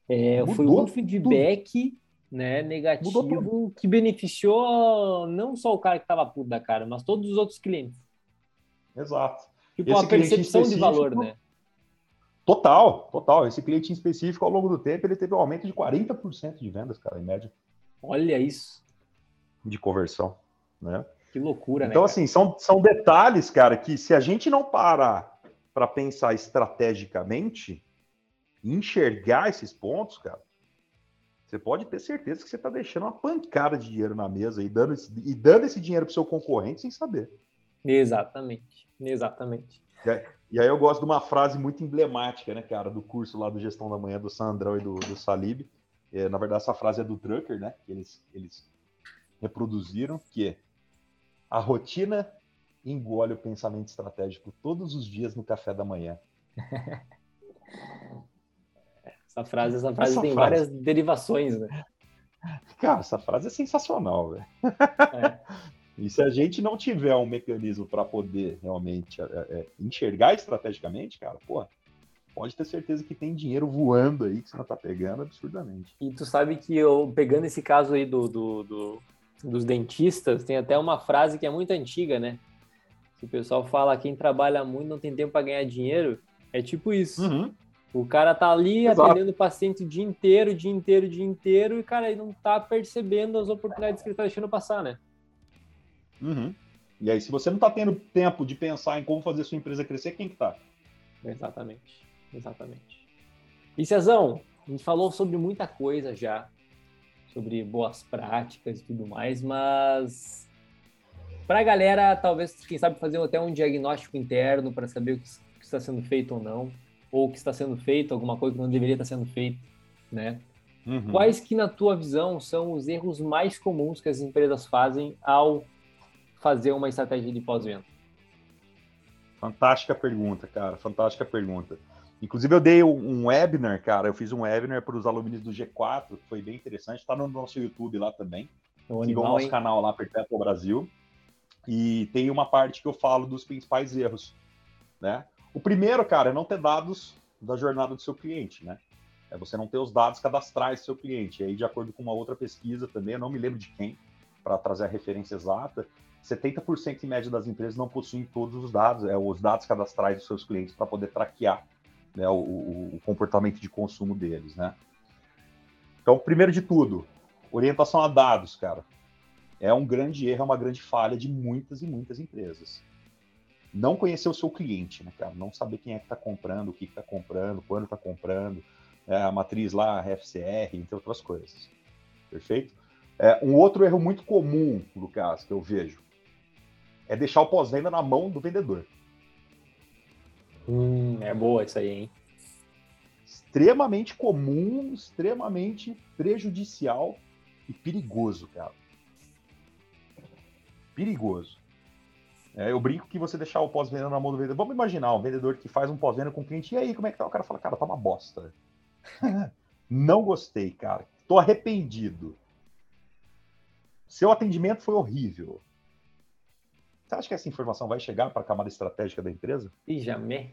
é, foi um feedback tudo. né, negativo que beneficiou não só o cara que tava puto da cara, mas todos os outros clientes. Exato. Tipo, Esse a percepção de valor, né? Total, total. Esse cliente em específico, ao longo do tempo, ele teve um aumento de 40% de vendas, cara, em média. Olha isso. De conversão, né? Que loucura, então, né? Então, assim, são, são detalhes, cara, que se a gente não parar para pensar estrategicamente, enxergar esses pontos, cara, você pode ter certeza que você está deixando uma pancada de dinheiro na mesa e dando esse, e dando esse dinheiro para seu concorrente sem saber. Exatamente, exatamente. E aí eu gosto de uma frase muito emblemática, né, cara, do curso lá do Gestão da Manhã do Sandrão e do, do Salib, É, na verdade, essa frase é do Drucker, né? Que eles, eles reproduziram, que é a rotina engole o pensamento estratégico todos os dias no café da manhã. essa frase, essa frase essa tem frase... várias derivações, né? Cara, essa frase é sensacional, velho. É. E se a gente não tiver um mecanismo para poder realmente é, é, enxergar estrategicamente, cara, pô, pode ter certeza que tem dinheiro voando aí que você não tá pegando absurdamente. E tu sabe que eu, pegando esse caso aí do, do, do dos dentistas, tem até uma frase que é muito antiga, né? Que o pessoal fala, quem trabalha muito não tem tempo para ganhar dinheiro. É tipo isso. Uhum. O cara tá ali Exato. atendendo o paciente o dia inteiro, o dia inteiro, o dia inteiro, e, cara, ele não tá percebendo as oportunidades que ele tá deixando passar, né? Uhum. E aí, se você não tá tendo tempo de pensar em como fazer sua empresa crescer, quem que tá? Exatamente. Exatamente. E Cezão, a gente falou sobre muita coisa já, sobre boas práticas e tudo mais, mas para a galera, talvez, quem sabe, fazer até um diagnóstico interno para saber o que está sendo feito ou não, ou o que está sendo feito, alguma coisa que não deveria estar sendo feito, né? Uhum. Quais que, na tua visão, são os erros mais comuns que as empresas fazem ao fazer uma estratégia de pós-venda? Fantástica pergunta, cara. Fantástica pergunta. Inclusive, eu dei um webinar, cara. Eu fiz um webinar para os alunos do G4, que foi bem interessante. Está no nosso YouTube lá também. O Sigam o nosso hein? canal lá, Perpétuo Brasil. E tem uma parte que eu falo dos principais erros, né? O primeiro, cara, é não ter dados da jornada do seu cliente, né? É você não ter os dados cadastrais do seu cliente. E aí, de acordo com uma outra pesquisa também, eu não me lembro de quem, para trazer a referência exata, 70% em média das empresas não possuem todos os dados, é, os dados cadastrais dos seus clientes para poder traquear né, o, o, comportamento de consumo deles, né? Então, primeiro de tudo, orientação a dados, cara. É um grande erro, é uma grande falha de muitas e muitas empresas. Não conhecer o seu cliente, né, cara? Não saber quem é que está comprando, o que está comprando, quando está comprando, é, a matriz lá, a FCR, entre outras coisas. Perfeito? É, um outro erro muito comum, Lucas, que eu vejo, é deixar o pós-venda na mão do vendedor. Hum, é boa isso aí, hein? Extremamente comum, extremamente prejudicial e perigoso, cara. Perigoso. É, eu brinco que você deixar o pós-venda na mão do vendedor. Vamos imaginar um vendedor que faz um pós-venda com o cliente, e aí, como é que tá? O cara fala, cara, tá uma bosta. Não gostei, cara. Tô arrependido. Seu atendimento foi horrível. Você acha que essa informação vai chegar para a camada estratégica da empresa? E jamais.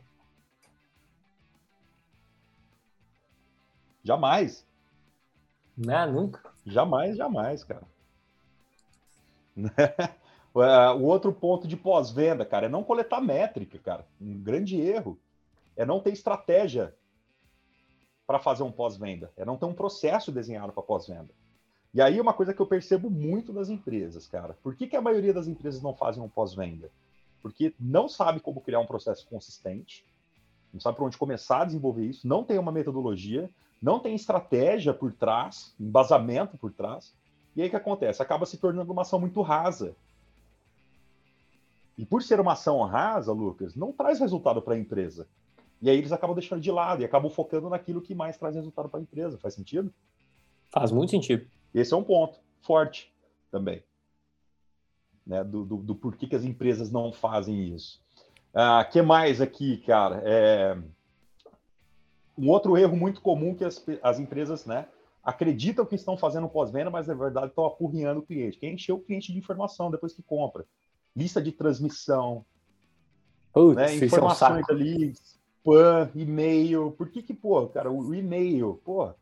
Jamais. Não, nunca. Jamais, jamais, cara. o outro ponto de pós-venda, cara, é não coletar métrica, cara. Um grande erro é não ter estratégia para fazer um pós-venda, é não ter um processo desenhado para pós-venda. E aí uma coisa que eu percebo muito nas empresas, cara. Por que, que a maioria das empresas não fazem um pós-venda? Porque não sabe como criar um processo consistente, não sabe por onde começar a desenvolver isso, não tem uma metodologia, não tem estratégia por trás, embasamento por trás. E aí o que acontece? Acaba se tornando uma ação muito rasa. E por ser uma ação rasa, Lucas, não traz resultado para a empresa. E aí eles acabam deixando de lado e acabam focando naquilo que mais traz resultado para a empresa. Faz sentido? Faz muito sentido. Esse é um ponto forte também. Né, do, do, do porquê que as empresas não fazem isso. Ah, que mais aqui, cara? É... Um outro erro muito comum que as, as empresas né, acreditam que estão fazendo pós-venda, mas na verdade estão apurrinhando o cliente. Quem encheu o cliente de informação depois que compra. Lista de transmissão, Putz, né, informações é um ali, spam, e-mail. Por que que, pô, cara, o e-mail, pô,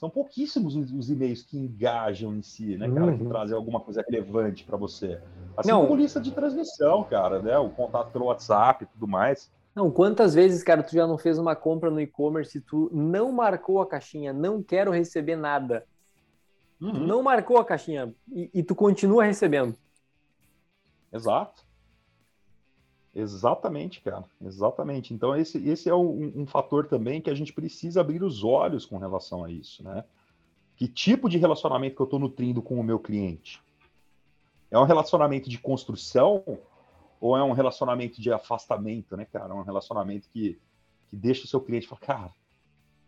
são pouquíssimos os e-mails que engajam em si, né, cara, uhum. que trazem alguma coisa relevante para você. Assim não. como lista de transmissão, cara, né, o contato pelo WhatsApp e tudo mais. Não, quantas vezes, cara, tu já não fez uma compra no e-commerce e tu não marcou a caixinha, não quero receber nada. Uhum. Não marcou a caixinha e, e tu continua recebendo. Exato. Exatamente, cara. Exatamente. Então, esse, esse é um, um, fator também que a gente precisa abrir os olhos com relação a isso, né? Que tipo de relacionamento que eu estou nutrindo com o meu cliente? É um relacionamento de construção ou é um relacionamento de afastamento, né, cara? É um relacionamento que, que deixa o seu cliente falar, cara,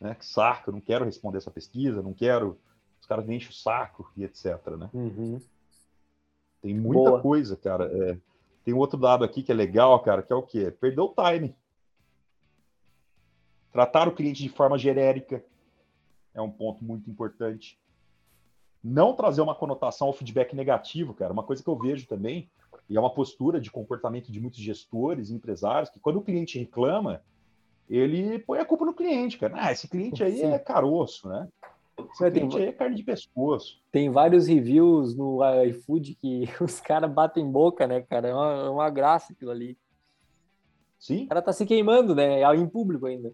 né? Que saco, eu não quero responder essa pesquisa, não quero. Os caras me enchem o saco e etc. Né? Uhum. Tem muita Boa. coisa, cara. É, tem outro dado aqui que é legal, cara, que é o quê? Perdeu o time. Tratar o cliente de forma genérica é um ponto muito importante. Não trazer uma conotação ao feedback negativo, cara. Uma coisa que eu vejo também, e é uma postura de comportamento de muitos gestores e empresários, que quando o cliente reclama, ele põe a culpa no cliente, cara. Ah, esse cliente aí Sim. é caroço, né? Cliente aí é carne de pescoço. Tem vários reviews no iFood que os caras batem boca, né, cara? É uma, é uma graça aquilo ali. Sim. O cara tá se queimando, né? Em público ainda.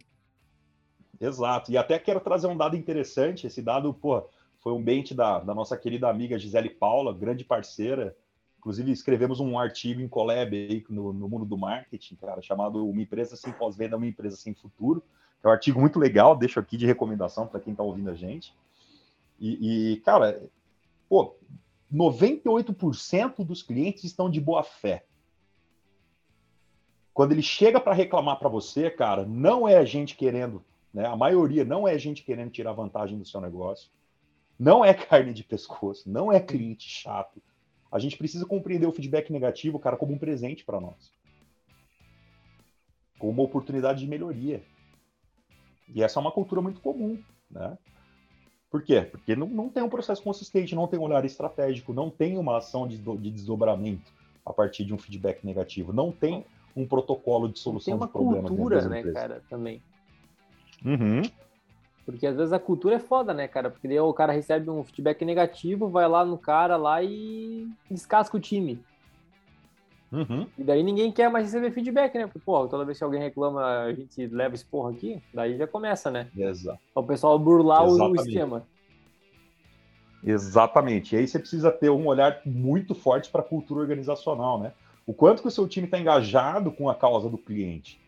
Exato. E até quero trazer um dado interessante. Esse dado, pô, foi um bench da, da nossa querida amiga Gisele Paula, grande parceira. Inclusive, escrevemos um artigo em collab aí no, no mundo do marketing, cara, chamado Uma Empresa Sem Pós-Venda, Uma Empresa Sem Futuro. É um artigo muito legal, deixo aqui de recomendação para quem está ouvindo a gente. E, e, cara, pô, 98% dos clientes estão de boa fé. Quando ele chega para reclamar para você, cara, não é a gente querendo né? A maioria não é gente querendo tirar vantagem do seu negócio, não é carne de pescoço, não é cliente chato. A gente precisa compreender o feedback negativo, cara, como um presente para nós, como uma oportunidade de melhoria. E essa é uma cultura muito comum, né? Por quê? Porque não, não tem um processo consistente, não tem um olhar estratégico, não tem uma ação de, de desdobramento a partir de um feedback negativo, não tem um protocolo de solução de problemas. Tem uma cultura, né, cara, também. Uhum. Porque às vezes a cultura é foda, né, cara? Porque daí o cara recebe um feedback negativo, vai lá no cara lá e descasca o time. Uhum. E daí ninguém quer mais receber feedback, né? Porque, porra, toda vez que alguém reclama, a gente leva esse porra aqui, daí já começa, né? Exato. O pessoal burlar Exatamente. o esquema. Exatamente. E aí você precisa ter um olhar muito forte para a cultura organizacional, né? O quanto que o seu time está engajado com a causa do cliente.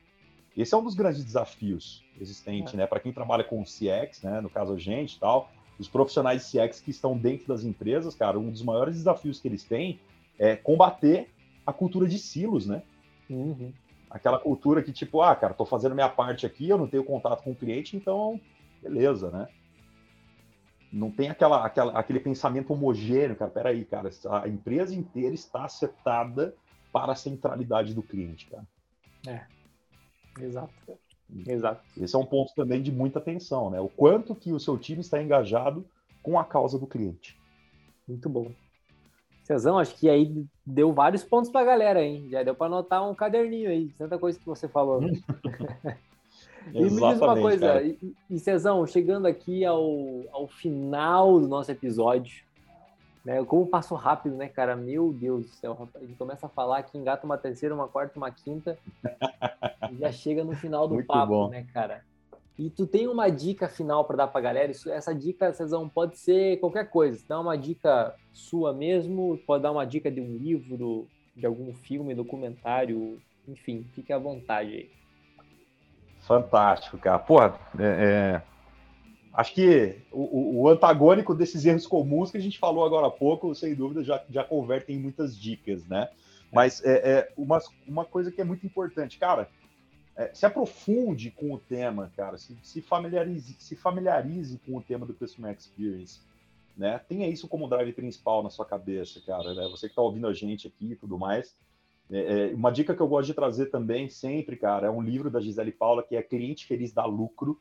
Esse é um dos grandes desafios existentes, é. né? Para quem trabalha com CX, né? No caso a gente e tal, os profissionais de CX que estão dentro das empresas, cara, um dos maiores desafios que eles têm é combater a cultura de silos, né? Uhum. Aquela cultura que, tipo, ah, cara, tô fazendo minha parte aqui, eu não tenho contato com o cliente, então, beleza, né? Não tem aquela, aquela, aquele pensamento homogêneo, cara. Peraí, cara, a empresa inteira está acertada para a centralidade do cliente, cara. É. Exato. Exato. Esse é um ponto também de muita atenção, né? O quanto que o seu time está engajado com a causa do cliente. Muito bom. Cezão, acho que aí deu vários pontos para a galera, hein? Já deu para anotar um caderninho aí, tanta coisa que você falou. e me diz uma coisa, cara. e, Cezão, chegando aqui ao, ao final do nosso episódio, né? Como passou rápido, né, cara? Meu Deus do céu, A gente começa a falar que engata uma terceira, uma quarta, uma quinta e já chega no final do Muito papo, bom. né, cara? E tu tem uma dica final para dar para galera? Isso, essa dica, Cezão, pode ser qualquer coisa. Dá uma dica sua mesmo, pode dar uma dica de um livro, de algum filme, documentário, enfim, fique à vontade aí. Fantástico, cara. Porra, é, é acho que o, o, antagônico desses erros comuns que a gente falou agora há pouco, sem dúvida, já, já convertem em muitas dicas, né? Mas é, é uma, uma coisa que é muito importante, cara, é, se aprofunde com o tema, cara, se, se, familiarize, se familiarize com o tema do Customer Experience, né? Tenha isso como drive principal na sua cabeça, cara, né? Você que está ouvindo a gente aqui e tudo mais. É, é, uma dica que eu gosto de trazer também sempre, cara, é um livro da Gisele Paula que é Cliente Feliz dá Lucro,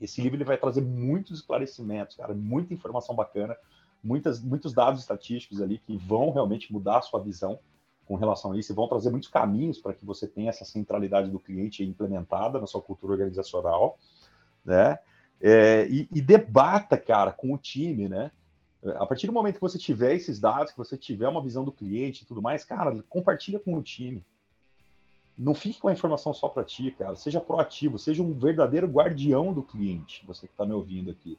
esse livro ele vai trazer muitos esclarecimentos, cara, muita informação bacana, muitas, muitos dados estatísticos ali que vão realmente mudar a sua visão com relação a isso e vão trazer muitos caminhos para que você tenha essa centralidade do cliente implementada na sua cultura organizacional, né? É, e, e, debata, cara, com o time, né? A partir do momento que você tiver esses dados, que você tiver uma visão do cliente e tudo mais, cara, compartilha com o time não fique com a informação só para ti, cara. Seja proativo, seja um verdadeiro guardião do cliente, você que está me ouvindo aqui.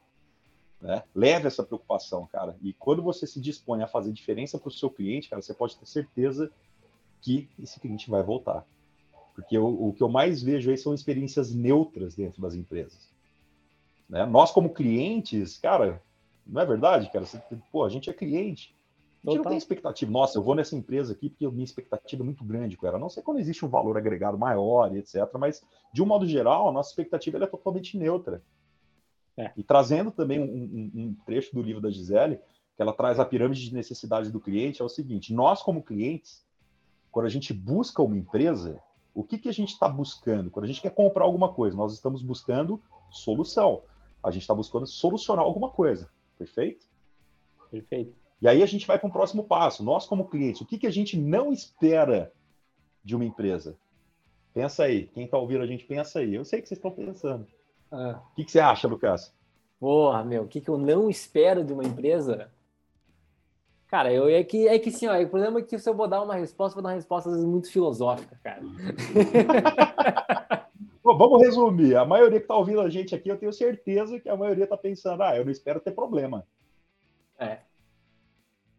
Né? Leve essa preocupação, cara. E quando você se dispõe a fazer diferença para o seu cliente, cara, você pode ter certeza que esse cliente vai voltar. Porque o, o que eu mais vejo aí são experiências neutras dentro das empresas. Né? Nós, como clientes, cara, não é verdade, cara? Você, pô, a gente é cliente. A gente não tem expectativa. Nossa, eu vou nessa empresa aqui porque minha expectativa é muito grande com ela. Não sei quando existe um valor agregado maior etc. Mas, de um modo geral, a nossa expectativa é totalmente neutra. É. E trazendo também um, um, um, trecho do livro da Gisele, que ela traz a pirâmide de necessidades do cliente, é o seguinte: nós, como clientes, quando a gente busca uma empresa, o que, que a gente está buscando? Quando a gente quer comprar alguma coisa, nós estamos buscando solução. A gente está buscando solucionar alguma coisa. Perfeito? Perfeito. E aí a gente vai para um próximo passo. Nós, como clientes, o que, que a gente não espera de uma empresa? Pensa aí. Quem está ouvindo a gente, pensa aí. Eu sei que vocês estão pensando. Ah. O que, que você acha, Lucas? Porra, meu, o que, que eu não espero de uma empresa? Cara, eu é que é que sim, ó, o problema é que se eu vou dar uma resposta, vou dar uma resposta às vezes muito filosófica, cara. Bom, vamos resumir. A maioria que está ouvindo a gente aqui, eu tenho certeza que a maioria está pensando, ah, eu não espero ter problema. É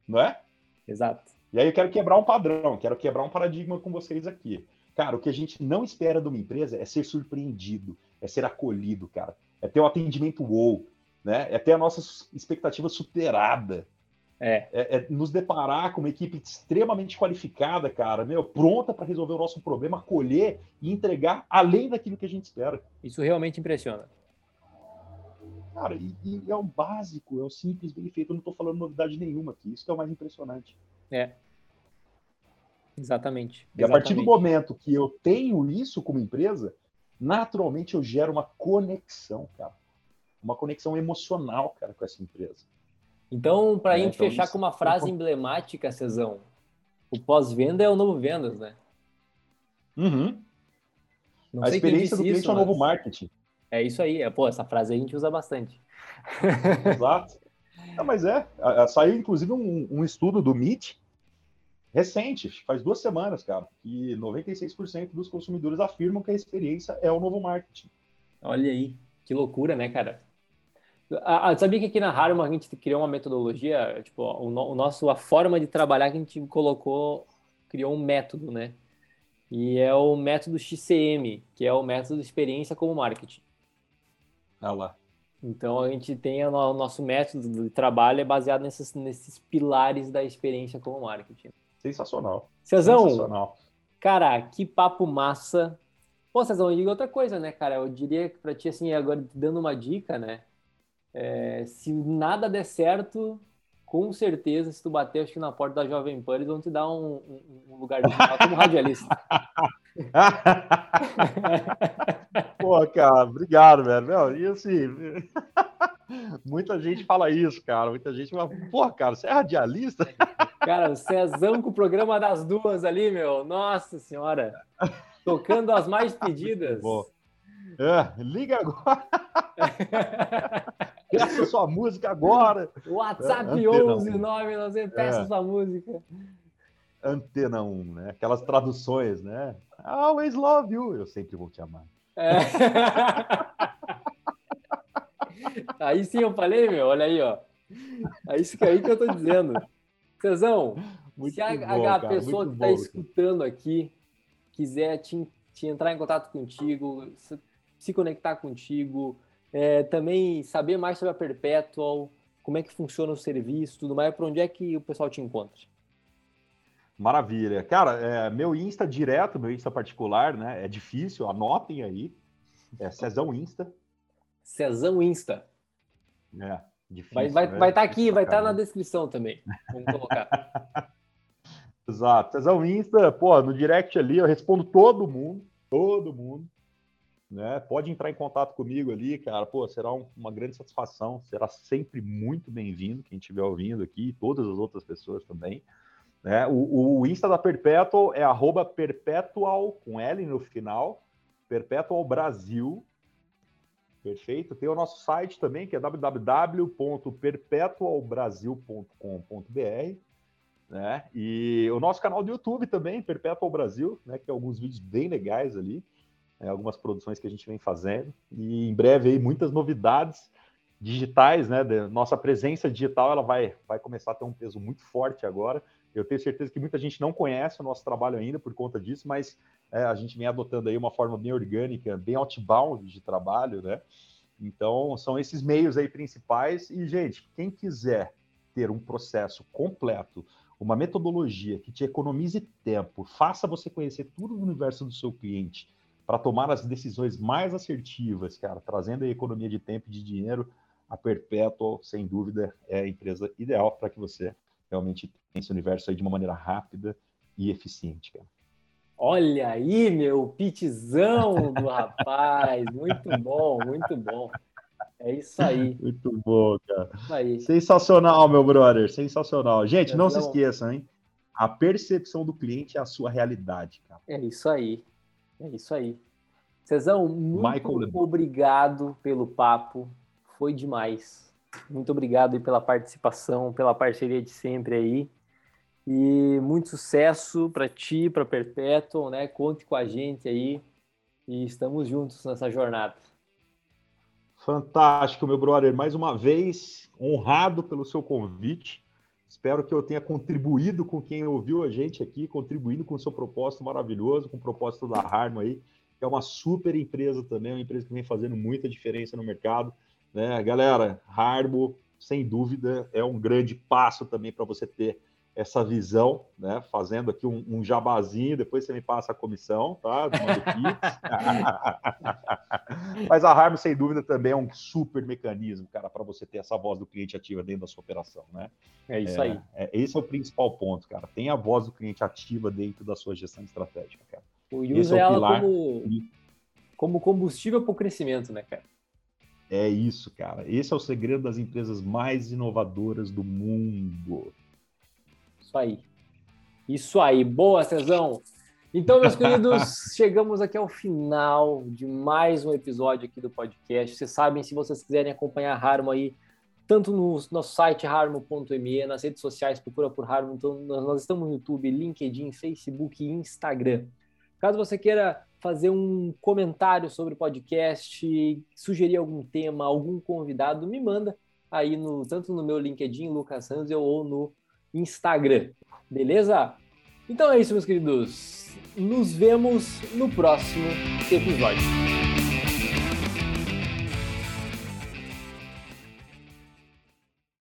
não é? Exato. E aí eu quero quebrar um padrão, quero quebrar um paradigma com vocês aqui. Cara, o que a gente não espera de uma empresa é ser surpreendido, é ser acolhido, cara. É ter um atendimento wow, né? É ter a nossa expectativa superada. É. é, é nos deparar com uma equipe extremamente qualificada, cara, meu, pronta para resolver o nosso problema, acolher e entregar além daquilo que a gente espera. Isso realmente impressiona. Cara, e, e, é o básico, é o simples, bem feito. Eu não estou falando novidade nenhuma aqui. Isso que é o mais impressionante. É. Exatamente. E a partir do momento que eu tenho isso como empresa, naturalmente eu gero uma conexão, cara. Uma conexão emocional, cara, com essa empresa. Então, para a é, gente então fechar com uma frase emblemática, Cezão, o pós-venda é o novo vendas, né? Uhum. a experiência do cliente isso, é o novo marketing. É isso aí. É, pô, essa frase a gente usa bastante. Exato. Não, mas é. Saiu, inclusive, um, um estudo do MIT recente, faz duas semanas, cara, que 96% dos consumidores afirmam que a experiência é o novo marketing. Olha aí, que loucura, né, cara? Ah, sabia que aqui na Harman a gente criou uma metodologia, tipo, o, o, nosso, a forma de trabalhar que a gente colocou, criou um método, né? E é o método XCM, que é o método de experiência como marketing. Ah lá. Então a gente tem o nosso método de trabalho é baseado nesses, nesses pilares da experiência como marketing. Sensacional. Cezão, Sensacional. cara, que papo massa. Pô, Cezão, e outra coisa, né, cara? Eu diria que pra ti, assim, agora dando uma dica, né? É, se nada der certo, com certeza, se tu bater acho que na porta da Jovem Pan, eles vão te dar um, um, um lugarzinho lá como radialista. Pô, cara, obrigado, velho. Meu, e assim, muita gente fala isso, cara. Muita gente fala, pô, cara, você é radialista? Cara, o Cezão com o programa das duas ali, meu. Nossa senhora. Tocando as mais pedidas. Pô. É, liga agora. Peça sua música agora. WhatsApp é, 11 9, peça é. sua música. Antena 1, né? Aquelas traduções, né? Always love you. Eu sempre vou te amar. É. aí sim eu falei, meu, olha aí, ó. É isso que, aí que eu tô dizendo. Cezão, muito se a, bom, a pessoa que está escutando aqui quiser te, te, entrar em contato contigo, se, se conectar contigo, é, também saber mais sobre a Perpetual, como é que funciona o serviço, tudo mais, para onde é que o pessoal te encontra? Maravilha. Cara, é, meu Insta direto, meu Insta particular, né? É difícil, anotem aí. É Cezão Insta. Cezão Insta. É, difícil. Vai estar né? vai tá aqui, vai estar tá na descrição também. Vamos colocar. Exato. Cezão Insta, pô, no direct ali eu respondo todo mundo, todo mundo. Né? Pode entrar em contato comigo ali, cara. Pô, será um, uma grande satisfação. Será sempre muito bem-vindo quem estiver ouvindo aqui, e todas as outras pessoas também. Né? O, o Insta da Perpetual é arroba perpetual, com L no final, Perpetual Brasil. Perfeito? Tem o nosso site também, que é www.perpetualbrasil.com.br. Né? E o nosso canal do YouTube também, Perpetual Brasil, né? que tem alguns vídeos bem legais ali, né? algumas produções que a gente vem fazendo. E em breve aí muitas novidades digitais, né? Nossa presença digital ela vai, vai começar a ter um peso muito forte agora. Eu tenho certeza que muita gente não conhece o nosso trabalho ainda por conta disso, mas é, a gente vem adotando aí uma forma bem orgânica, bem outbound de trabalho, né? Então, são esses meios aí principais. E, gente, quem quiser ter um processo completo, uma metodologia que te economize tempo, faça você conhecer tudo do universo do seu cliente para tomar as decisões mais assertivas, cara, trazendo a economia de tempo e de dinheiro, a Perpetual, sem dúvida, é a empresa ideal para que você realmente tenha esse universo aí de uma maneira rápida e eficiente, cara. Olha aí, meu pitzão do rapaz. Muito bom, muito bom. É isso aí. Muito bom, cara. Aí. Sensacional, meu brother. Sensacional. Gente, não se esqueçam, hein? A percepção do cliente é a sua realidade, cara. É isso aí. É isso aí. Cezão, muito Michael obrigado pelo papo. Foi demais. Muito obrigado pela participação, pela parceria de sempre aí. E muito sucesso para ti, para Perpétuo, né? Conte com a gente aí e estamos juntos nessa jornada. Fantástico, meu brother. Mais uma vez, honrado pelo seu convite. Espero que eu tenha contribuído com quem ouviu a gente aqui, contribuindo com o seu propósito maravilhoso, com o propósito da Harmo aí, que é uma super empresa também, uma empresa que vem fazendo muita diferença no mercado. Né? Galera, Harmo, sem dúvida, é um grande passo também para você ter essa visão, né? Fazendo aqui um, um, jabazinho, depois você me passa a comissão, tá? Mas a Harm, sem dúvida, também é um super mecanismo, cara, para você ter essa voz do cliente ativa dentro da sua operação, né? É isso é, aí. É, esse é o principal ponto, cara. Tem a voz do cliente ativa dentro da sua gestão estratégica, cara. O usa é ela pilar... como, como combustível para o crescimento, né, cara? É isso, cara. Esse é o segredo das empresas mais inovadoras do mundo. Isso aí. Isso aí. Boa, Cezão. Então, meus queridos, chegamos aqui ao final de mais um episódio aqui do podcast. Vocês sabem, se vocês quiserem acompanhar a Harmo aí, tanto no nosso site harmo.me, nas redes sociais, procura por Harmo. Então, nós estamos no YouTube, LinkedIn, Facebook e Instagram. Caso você queira fazer um comentário sobre o podcast, sugerir algum tema, algum convidado, me manda aí no tanto no meu LinkedIn, Lucas Hansel, ou no Instagram. Beleza? Então é isso, meus queridos. Nos vemos no próximo episódio.